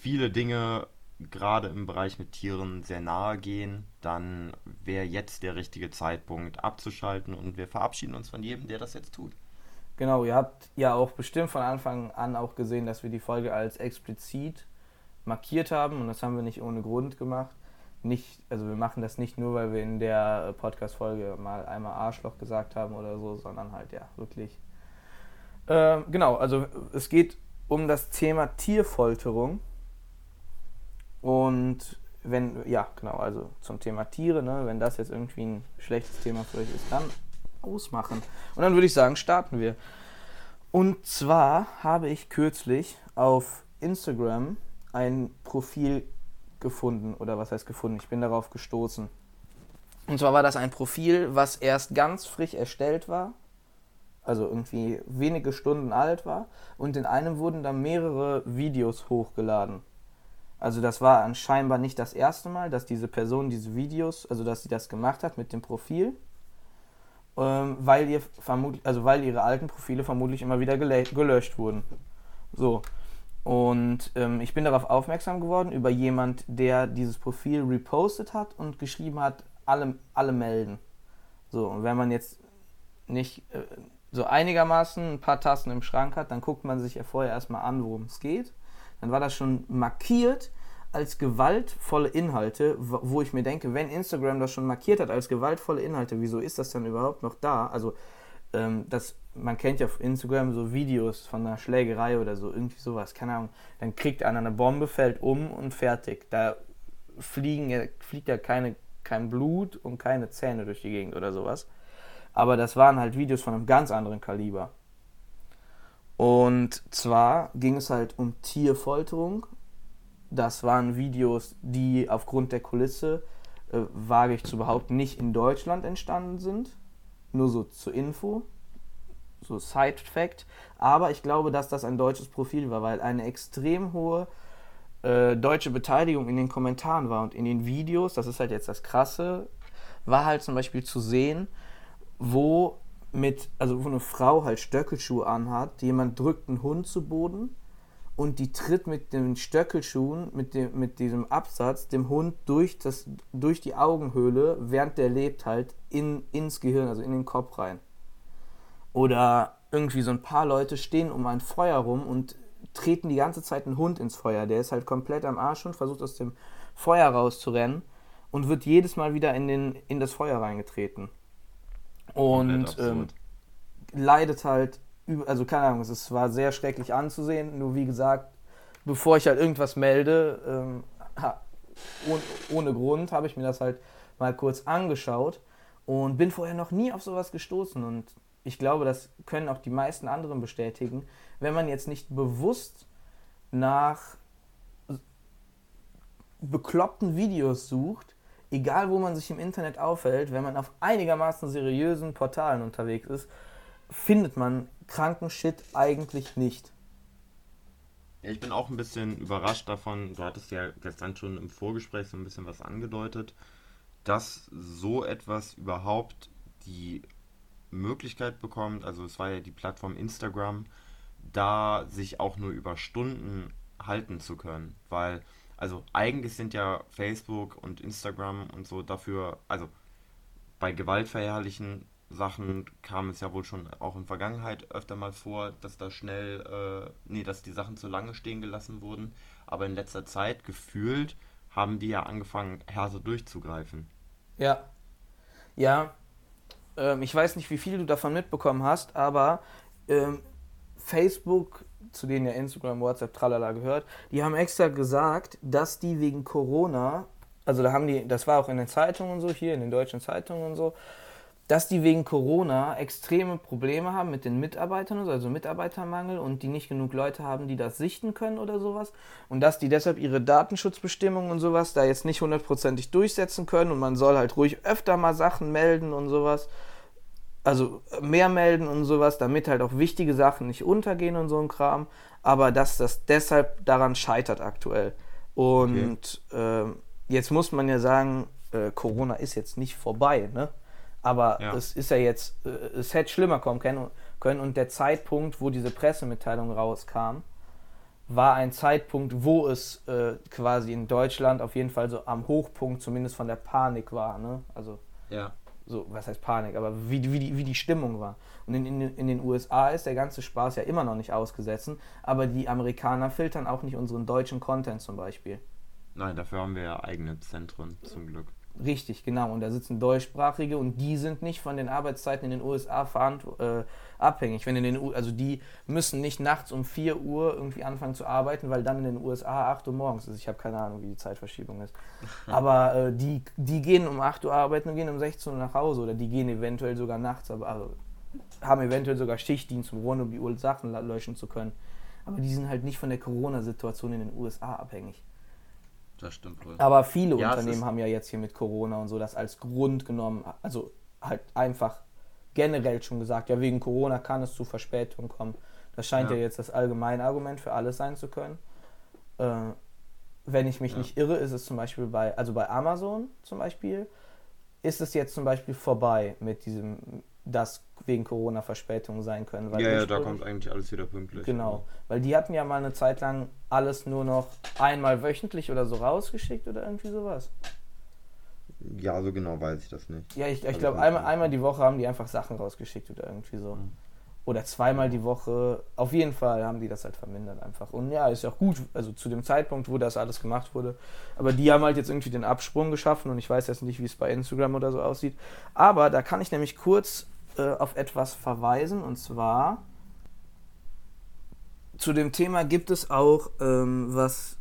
viele Dinge gerade im Bereich mit Tieren sehr nahe gehen, dann wäre jetzt der richtige Zeitpunkt abzuschalten und wir verabschieden uns von jedem, der das jetzt tut. Genau, ihr habt ja auch bestimmt von Anfang an auch gesehen, dass wir die Folge als explizit markiert haben und das haben wir nicht ohne Grund gemacht. Nicht, also wir machen das nicht nur, weil wir in der Podcast-Folge mal einmal Arschloch gesagt haben oder so, sondern halt ja wirklich. Ähm, genau, also es geht um das Thema Tierfolterung. Und wenn, ja, genau, also zum Thema Tiere, ne, wenn das jetzt irgendwie ein schlechtes Thema für euch ist, dann ausmachen. Und dann würde ich sagen, starten wir. Und zwar habe ich kürzlich auf Instagram ein Profil gefunden, oder was heißt gefunden? Ich bin darauf gestoßen. Und zwar war das ein Profil, was erst ganz frisch erstellt war, also irgendwie wenige Stunden alt war, und in einem wurden dann mehrere Videos hochgeladen. Also das war anscheinend nicht das erste Mal, dass diese Person diese Videos, also dass sie das gemacht hat mit dem Profil, ähm, weil ihr vermutlich, also weil ihre alten Profile vermutlich immer wieder gelö- gelöscht wurden. So. Und ähm, ich bin darauf aufmerksam geworden über jemand, der dieses Profil repostet hat und geschrieben hat, alle, alle melden. So, und wenn man jetzt nicht äh, so einigermaßen ein paar Tassen im Schrank hat, dann guckt man sich ja vorher erstmal an, worum es geht. Dann war das schon markiert als gewaltvolle Inhalte, wo ich mir denke, wenn Instagram das schon markiert hat als gewaltvolle Inhalte, wieso ist das dann überhaupt noch da? Also, ähm, das, man kennt ja auf Instagram so Videos von einer Schlägerei oder so, irgendwie sowas, keine Ahnung. Dann kriegt einer eine Bombe, fällt um und fertig. Da fliegen, fliegt ja keine, kein Blut und keine Zähne durch die Gegend oder sowas. Aber das waren halt Videos von einem ganz anderen Kaliber. Und zwar ging es halt um Tierfolterung. Das waren Videos, die aufgrund der Kulisse, äh, wage ich zu behaupten, nicht in Deutschland entstanden sind. Nur so zur Info, so Side-Fact. Aber ich glaube, dass das ein deutsches Profil war, weil eine extrem hohe äh, deutsche Beteiligung in den Kommentaren war und in den Videos, das ist halt jetzt das Krasse, war halt zum Beispiel zu sehen, wo mit, also wo eine Frau halt Stöckelschuhe anhat, jemand drückt einen Hund zu Boden und die tritt mit den Stöckelschuhen, mit, dem, mit diesem Absatz, dem Hund durch, das, durch die Augenhöhle, während der lebt, halt in, ins Gehirn, also in den Kopf rein. Oder irgendwie so ein paar Leute stehen um ein Feuer rum und treten die ganze Zeit einen Hund ins Feuer. Der ist halt komplett am Arsch und versucht aus dem Feuer rauszurennen und wird jedes Mal wieder in, den, in das Feuer reingetreten. Und ähm, leidet halt, also keine Ahnung, es war sehr schrecklich anzusehen, nur wie gesagt, bevor ich halt irgendwas melde, ähm, ohne, ohne Grund, habe ich mir das halt mal kurz angeschaut und bin vorher noch nie auf sowas gestoßen. Und ich glaube, das können auch die meisten anderen bestätigen, wenn man jetzt nicht bewusst nach bekloppten Videos sucht, egal wo man sich im Internet aufhält, wenn man auf einigermaßen seriösen Portalen unterwegs ist, findet man kranken Shit eigentlich nicht. Ja, ich bin auch ein bisschen überrascht davon, du hattest ja gestern schon im Vorgespräch so ein bisschen was angedeutet, dass so etwas überhaupt die Möglichkeit bekommt, also es war ja die Plattform Instagram, da sich auch nur über Stunden halten zu können. Weil, also eigentlich sind ja Facebook und Instagram und so dafür, also bei gewaltverherrlichen Sachen kam es ja wohl schon auch in Vergangenheit öfter mal vor, dass da schnell, äh, nee, dass die Sachen zu lange stehen gelassen wurden. Aber in letzter Zeit gefühlt haben die ja angefangen, härter durchzugreifen. Ja. Ja, ähm, ich weiß nicht, wie viel du davon mitbekommen hast, aber ähm, Facebook, zu denen ja Instagram, WhatsApp, tralala gehört, die haben extra gesagt, dass die wegen Corona, also da haben die, das war auch in den Zeitungen und so, hier in den deutschen Zeitungen und so, dass die wegen Corona extreme Probleme haben mit den Mitarbeitern, also Mitarbeitermangel und die nicht genug Leute haben, die das sichten können oder sowas. Und dass die deshalb ihre Datenschutzbestimmungen und sowas da jetzt nicht hundertprozentig durchsetzen können und man soll halt ruhig öfter mal Sachen melden und sowas. Also mehr melden und sowas, damit halt auch wichtige Sachen nicht untergehen und so ein Kram. Aber dass das deshalb daran scheitert aktuell. Und okay. äh, jetzt muss man ja sagen, äh, Corona ist jetzt nicht vorbei, ne? Aber ja. es ist ja jetzt, äh, es hätte schlimmer kommen können und der Zeitpunkt, wo diese Pressemitteilung rauskam, war ein Zeitpunkt, wo es äh, quasi in Deutschland auf jeden Fall so am Hochpunkt zumindest von der Panik war. Ne? Also, ja. So, was heißt Panik, aber wie, wie, die, wie die Stimmung war. Und in, in, in den USA ist der ganze Spaß ja immer noch nicht ausgesetzt, aber die Amerikaner filtern auch nicht unseren deutschen Content zum Beispiel. Nein, dafür haben wir ja eigene Zentren, zum Glück. Richtig, genau. Und da sitzen Deutschsprachige und die sind nicht von den Arbeitszeiten in den USA äh, abhängig. Wenn in den U also die müssen nicht nachts um 4 Uhr irgendwie anfangen zu arbeiten, weil dann in den USA 8 Uhr morgens ist. Ich habe keine Ahnung, wie die Zeitverschiebung ist. Aber äh, die, die gehen um 8 Uhr arbeiten und gehen um 16 Uhr nach Hause oder die gehen eventuell sogar nachts, aber also, haben eventuell sogar Schichtdienst, um rund um die Uhr Sachen löschen zu können. Aber die sind halt nicht von der Corona-Situation in den USA abhängig. Das stimmt wohl. Aber viele ja, Unternehmen haben ja jetzt hier mit Corona und so das als Grund genommen. Also halt einfach generell schon gesagt, ja, wegen Corona kann es zu Verspätungen kommen. Das scheint ja, ja jetzt das allgemeine Argument für alles sein zu können. Äh, wenn ich mich ja. nicht irre, ist es zum Beispiel bei, also bei Amazon zum Beispiel, ist es jetzt zum Beispiel vorbei mit diesem, dass wegen Corona Verspätungen sein können. ja, ja, da kommt eigentlich alles wieder pünktlich. Genau, weil die hatten ja mal eine Zeit lang alles nur noch einmal wöchentlich oder so rausgeschickt oder irgendwie sowas. Ja, so genau weiß ich das nicht. Ja, ich, ich glaube, einmal, einmal die Woche haben die einfach Sachen rausgeschickt oder irgendwie so. Mhm. Oder zweimal die Woche. Auf jeden Fall haben die das halt vermindert einfach. Und ja, ist ja auch gut, also zu dem Zeitpunkt, wo das alles gemacht wurde. Aber die haben halt jetzt irgendwie den Absprung geschaffen und ich weiß jetzt nicht, wie es bei Instagram oder so aussieht. Aber da kann ich nämlich kurz äh, auf etwas verweisen und zwar zu dem Thema gibt es auch ähm, was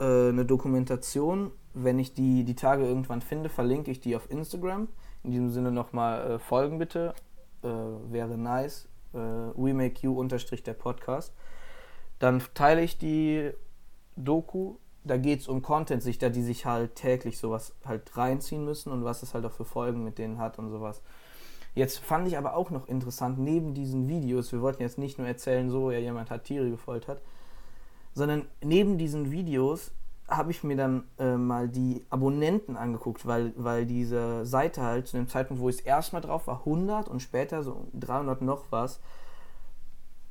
äh, eine Dokumentation. Wenn ich die die Tage irgendwann finde, verlinke ich die auf Instagram. In diesem Sinne nochmal äh, folgen bitte. Äh, wäre nice. Äh, we make you unterstrich der Podcast. Dann teile ich die Doku. Da geht es um Content-Sichter, die sich halt täglich sowas halt reinziehen müssen und was es halt auch für Folgen mit denen hat und sowas. Jetzt fand ich aber auch noch interessant, neben diesen Videos, wir wollten jetzt nicht nur erzählen, so, ja, jemand hat Tiere gefoltert, sondern neben diesen Videos habe ich mir dann äh, mal die Abonnenten angeguckt, weil, weil diese Seite halt zu dem Zeitpunkt, wo ich es erstmal drauf war, 100 und später so 300 noch was,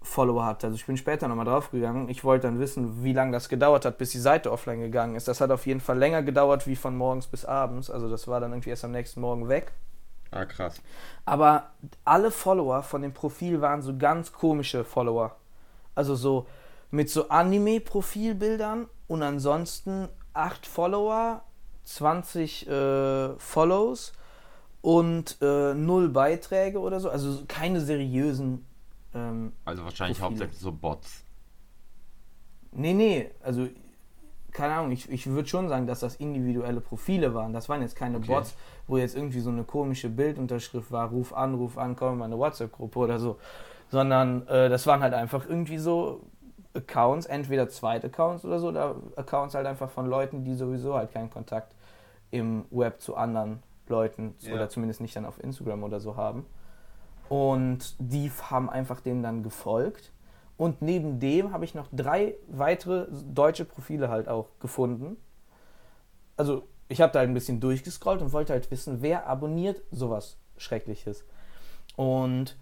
Follower hat. Also ich bin später nochmal draufgegangen. Ich wollte dann wissen, wie lange das gedauert hat, bis die Seite offline gegangen ist. Das hat auf jeden Fall länger gedauert wie von morgens bis abends. Also das war dann irgendwie erst am nächsten Morgen weg. Ah, krass. Aber alle Follower von dem Profil waren so ganz komische Follower. Also so mit so Anime-Profilbildern und ansonsten 8 Follower, 20 äh, Follows und äh, null Beiträge oder so. Also keine seriösen. Ähm, Also wahrscheinlich Profile. hauptsächlich so Bots. nee, nee, also keine Ahnung, ich, ich würde schon sagen, dass das individuelle Profile waren. Das waren jetzt keine Okay. Bots, wo jetzt irgendwie so eine komische Bildunterschrift war, ruf an, ruf an, komm in meine WhatsApp-Gruppe oder so. Sondern äh, das waren halt einfach irgendwie so Accounts, entweder Zweit-Accounts oder so, oder Accounts halt einfach von Leuten, die sowieso halt keinen Kontakt im Web zu anderen Leuten Ja. oder zumindest nicht dann auf Instagram oder so haben. Und die haben einfach dem dann gefolgt. Und neben dem habe ich noch drei weitere deutsche Profile halt auch gefunden. Also ich habe da halt ein bisschen durchgescrollt und wollte halt wissen, wer abonniert sowas Schreckliches. Und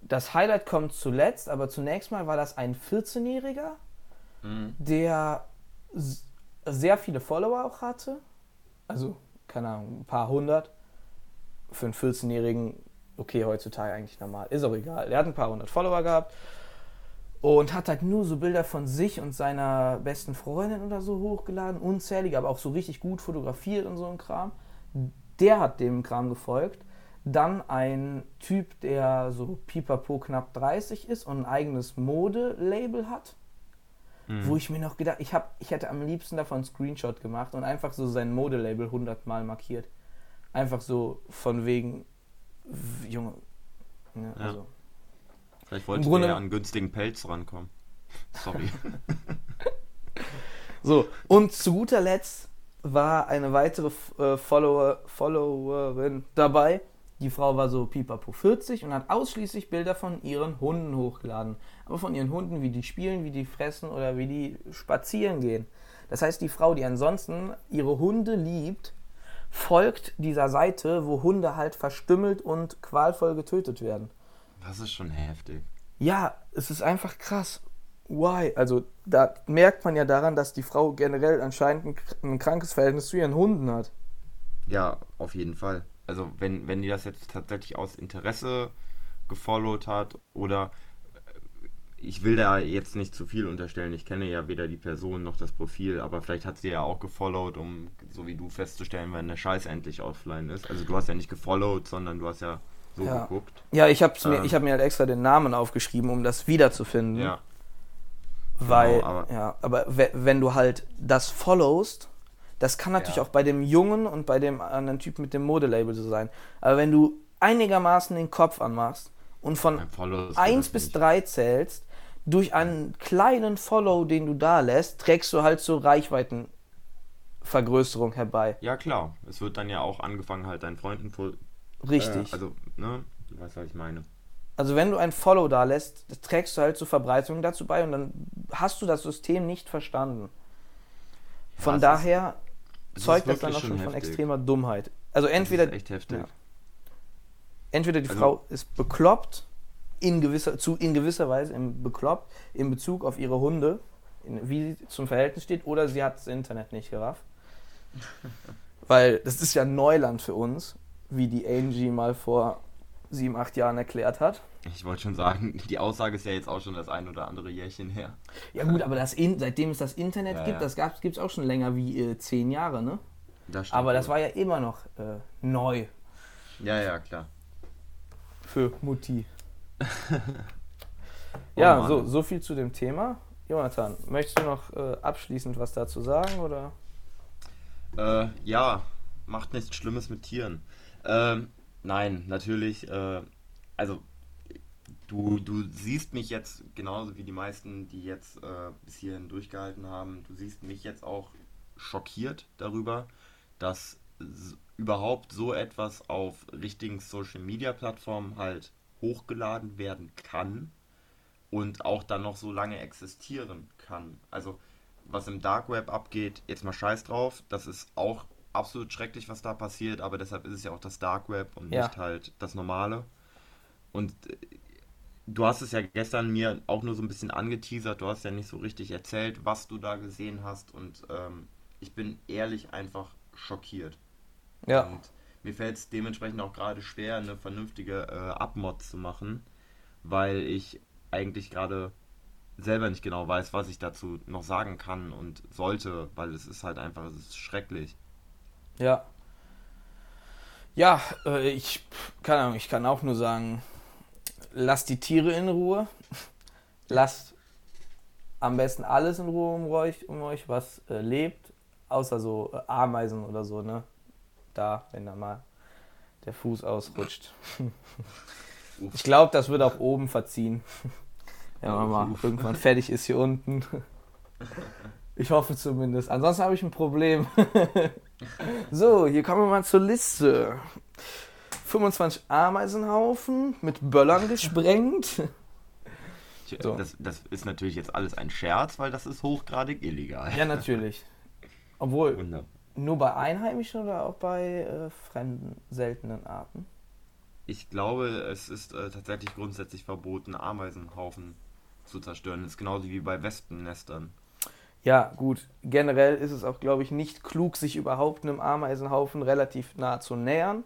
das Highlight kommt zuletzt, aber zunächst mal war das ein 14-Jähriger, Mhm. der sehr viele Follower auch hatte. Also, keine Ahnung, ein paar hundert. Für einen 14-Jährigen, okay, heutzutage eigentlich normal. Ist auch egal. Er hat ein paar hundert Follower gehabt und hat halt nur so Bilder von sich und seiner besten Freundin oder so hochgeladen. Unzählige, aber auch so richtig gut fotografiert und so ein Kram. Der hat dem Kram gefolgt. Dann ein Typ, der so pipapo knapp 30 ist und ein eigenes Modelabel hat Mhm. wo ich mir noch gedacht, ich, hab, ich hätte am liebsten davon einen Screenshot gemacht und einfach so sein Modelabel 100 Mal markiert. Einfach so von wegen, Junge, ne, Ja. also. Vielleicht wollte Grunde- ja an günstigen Pelz rankommen. Sorry. So, und zu guter Letzt war eine weitere äh, Follower, Followerin dabei. Die Frau war so pipapo 40 und hat ausschließlich Bilder von ihren Hunden hochgeladen. Aber von ihren Hunden, wie die spielen, wie die fressen oder wie die spazieren gehen. Das heißt, die Frau, die ansonsten ihre Hunde liebt, folgt dieser Seite, wo Hunde halt verstümmelt und qualvoll getötet werden. Das ist schon heftig. Ja, es ist einfach krass. Why? Also, da merkt man ja daran, dass die Frau generell anscheinend ein, kr- ein krankes Verhältnis zu ihren Hunden hat. Ja, auf jeden Fall. Also wenn, wenn die das jetzt tatsächlich aus Interesse gefollowt hat oder äh, ich will da jetzt nicht zu viel unterstellen, ich kenne ja weder die Person noch das Profil, aber vielleicht hat sie ja auch gefollowt, um so wie du festzustellen, wenn der Scheiß endlich offline ist. Also du hast ja nicht gefollowt, sondern du hast ja so Ja. geguckt. Ja, ich habe mir, Ähm. ich hab mir halt extra den Namen aufgeschrieben, um das wiederzufinden. Ja. Weil, Genau, aber- ja, aber we- wenn du halt das followst, das kann natürlich Ja. auch bei dem Jungen und bei dem anderen Typ mit dem Modelabel so sein. Aber wenn du einigermaßen den Kopf anmachst und von Beim Follow ist 1 das bis nicht. 3 zählst, durch einen kleinen Follow, den du da lässt, trägst du halt so Reichweitenvergrößerung herbei. Ja klar, es wird dann ja auch angefangen halt deinen Freunden. Richtig. Äh, also, ne, du weißt, was ich meine. Also wenn du ein Follow da lässt, das trägst du halt zur Verbreitung dazu bei und dann hast du das System nicht verstanden. Von ist- daher ist zeugt das dann wirklich auch schon schon von heftig. extremer Dummheit. Also Das entweder, ist echt heftig. ja. entweder die Also- Frau ist bekloppt, in gewisser, zu, in gewisser Weise im, bekloppt in Bezug auf ihre Hunde, in, wie sie zum Verhältnis steht, oder sie hat das Internet nicht gerafft. Weil das ist ja Neuland für uns, wie die Angie mal vor sieben, acht Jahren erklärt hat. Ich wollte schon sagen, die Aussage ist ja jetzt auch schon das ein oder andere Jährchen her. Ja gut, aber das in, seitdem es das Internet Ja, gibt, ja. das gibt es auch schon länger wie äh, zehn Jahre, ne? Das stimmt Aber das war ja immer noch äh, neu Ja, ja, klar. für Mutti. Oh ja, Mann. so, so viel zu dem Thema. Jonathan, möchtest du noch äh, abschließend was dazu sagen oder? Äh, ja, macht nichts Schlimmes mit Tieren. Ähm, nein, natürlich. Äh, also, du, du siehst mich jetzt genauso wie die meisten, die jetzt äh, bis hierhin durchgehalten haben. Du siehst mich jetzt auch schockiert darüber, dass überhaupt so etwas auf richtigen Social Media Plattformen halt hochgeladen werden kann und auch dann noch so lange existieren kann. Also was im Dark Web abgeht, jetzt mal scheiß drauf, das ist auch absolut schrecklich, was da passiert, aber deshalb ist es ja auch das Dark Web und Ja. nicht halt das normale. Und äh, du hast es ja gestern mir auch nur so ein bisschen angeteasert, du hast ja nicht so richtig erzählt, was du da gesehen hast und ähm, ich bin ehrlich einfach schockiert. Ja. Und mir fällt es dementsprechend auch gerade schwer, eine vernünftige äh, Abmod zu machen, weil ich eigentlich gerade selber nicht genau weiß, was ich dazu noch sagen kann und sollte, weil es ist halt einfach, es ist schrecklich. Ja. Ja, äh, ich, keine Ahnung, ich kann auch nur sagen, lasst die Tiere in Ruhe. Lasst am besten alles in Ruhe um euch, um euch was äh, lebt, außer so äh, Ameisen oder so, ne? Da, wenn da mal der Fuß ausrutscht. ich glaube, das wird auch oben verziehen. Wenn man mal irgendwann fertig ist hier unten. Ich hoffe zumindest. Ansonsten habe ich ein Problem. so, hier kommen wir mal zur Liste. 25 Ameisenhaufen mit Böllern gesprengt. So. Das, das, ist natürlich jetzt alles ein Scherz, weil das ist hochgradig illegal. Ja, natürlich. Obwohl, Wunderbar. nur bei Einheimischen oder auch bei äh, fremden, seltenen Arten? Ich glaube, es ist äh, tatsächlich grundsätzlich verboten, Ameisenhaufen zu zerstören. Das ist genauso wie bei Wespennestern. Ja, gut. Generell ist es auch, glaube ich, nicht klug, sich überhaupt einem Ameisenhaufen relativ nah zu nähern.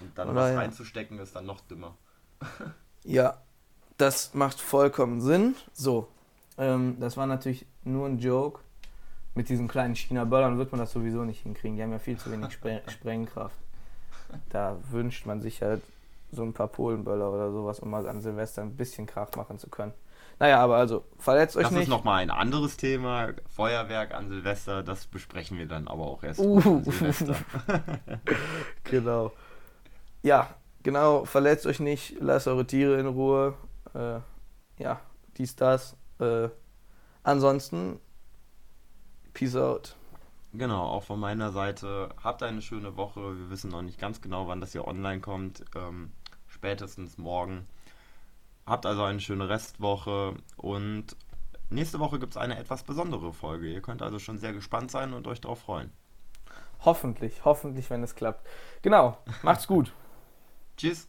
Und dann Oder was ja. reinzustecken, ist dann noch dümmer. ja, das macht vollkommen Sinn. So, ähm, das war natürlich nur ein Joke. Mit diesen kleinen China-Böllern wird man das sowieso nicht hinkriegen. Die haben ja viel zu wenig Spre Sprengkraft. Da wünscht man sich halt so ein paar Polenböller oder sowas, um mal an Silvester ein bisschen Krach machen zu können. Naja, aber also, verletzt euch das nicht. Das ist nochmal ein anderes Thema. Feuerwerk an Silvester, das besprechen wir dann aber auch erst uh. Silvester. genau. Ja, genau, verletzt euch nicht, lasst eure Tiere in Ruhe. Äh, ja, dies, das. Äh, ansonsten, peace out. Genau, auch von meiner Seite. Habt eine schöne Woche. Wir wissen noch nicht ganz genau, wann das hier online kommt. Ähm, spätestens morgen. Habt also eine schöne Restwoche und nächste Woche gibt es eine etwas besondere Folge. Ihr könnt also schon sehr gespannt sein und euch darauf freuen. Hoffentlich, hoffentlich, wenn es klappt. Genau, macht's gut. Tschüss.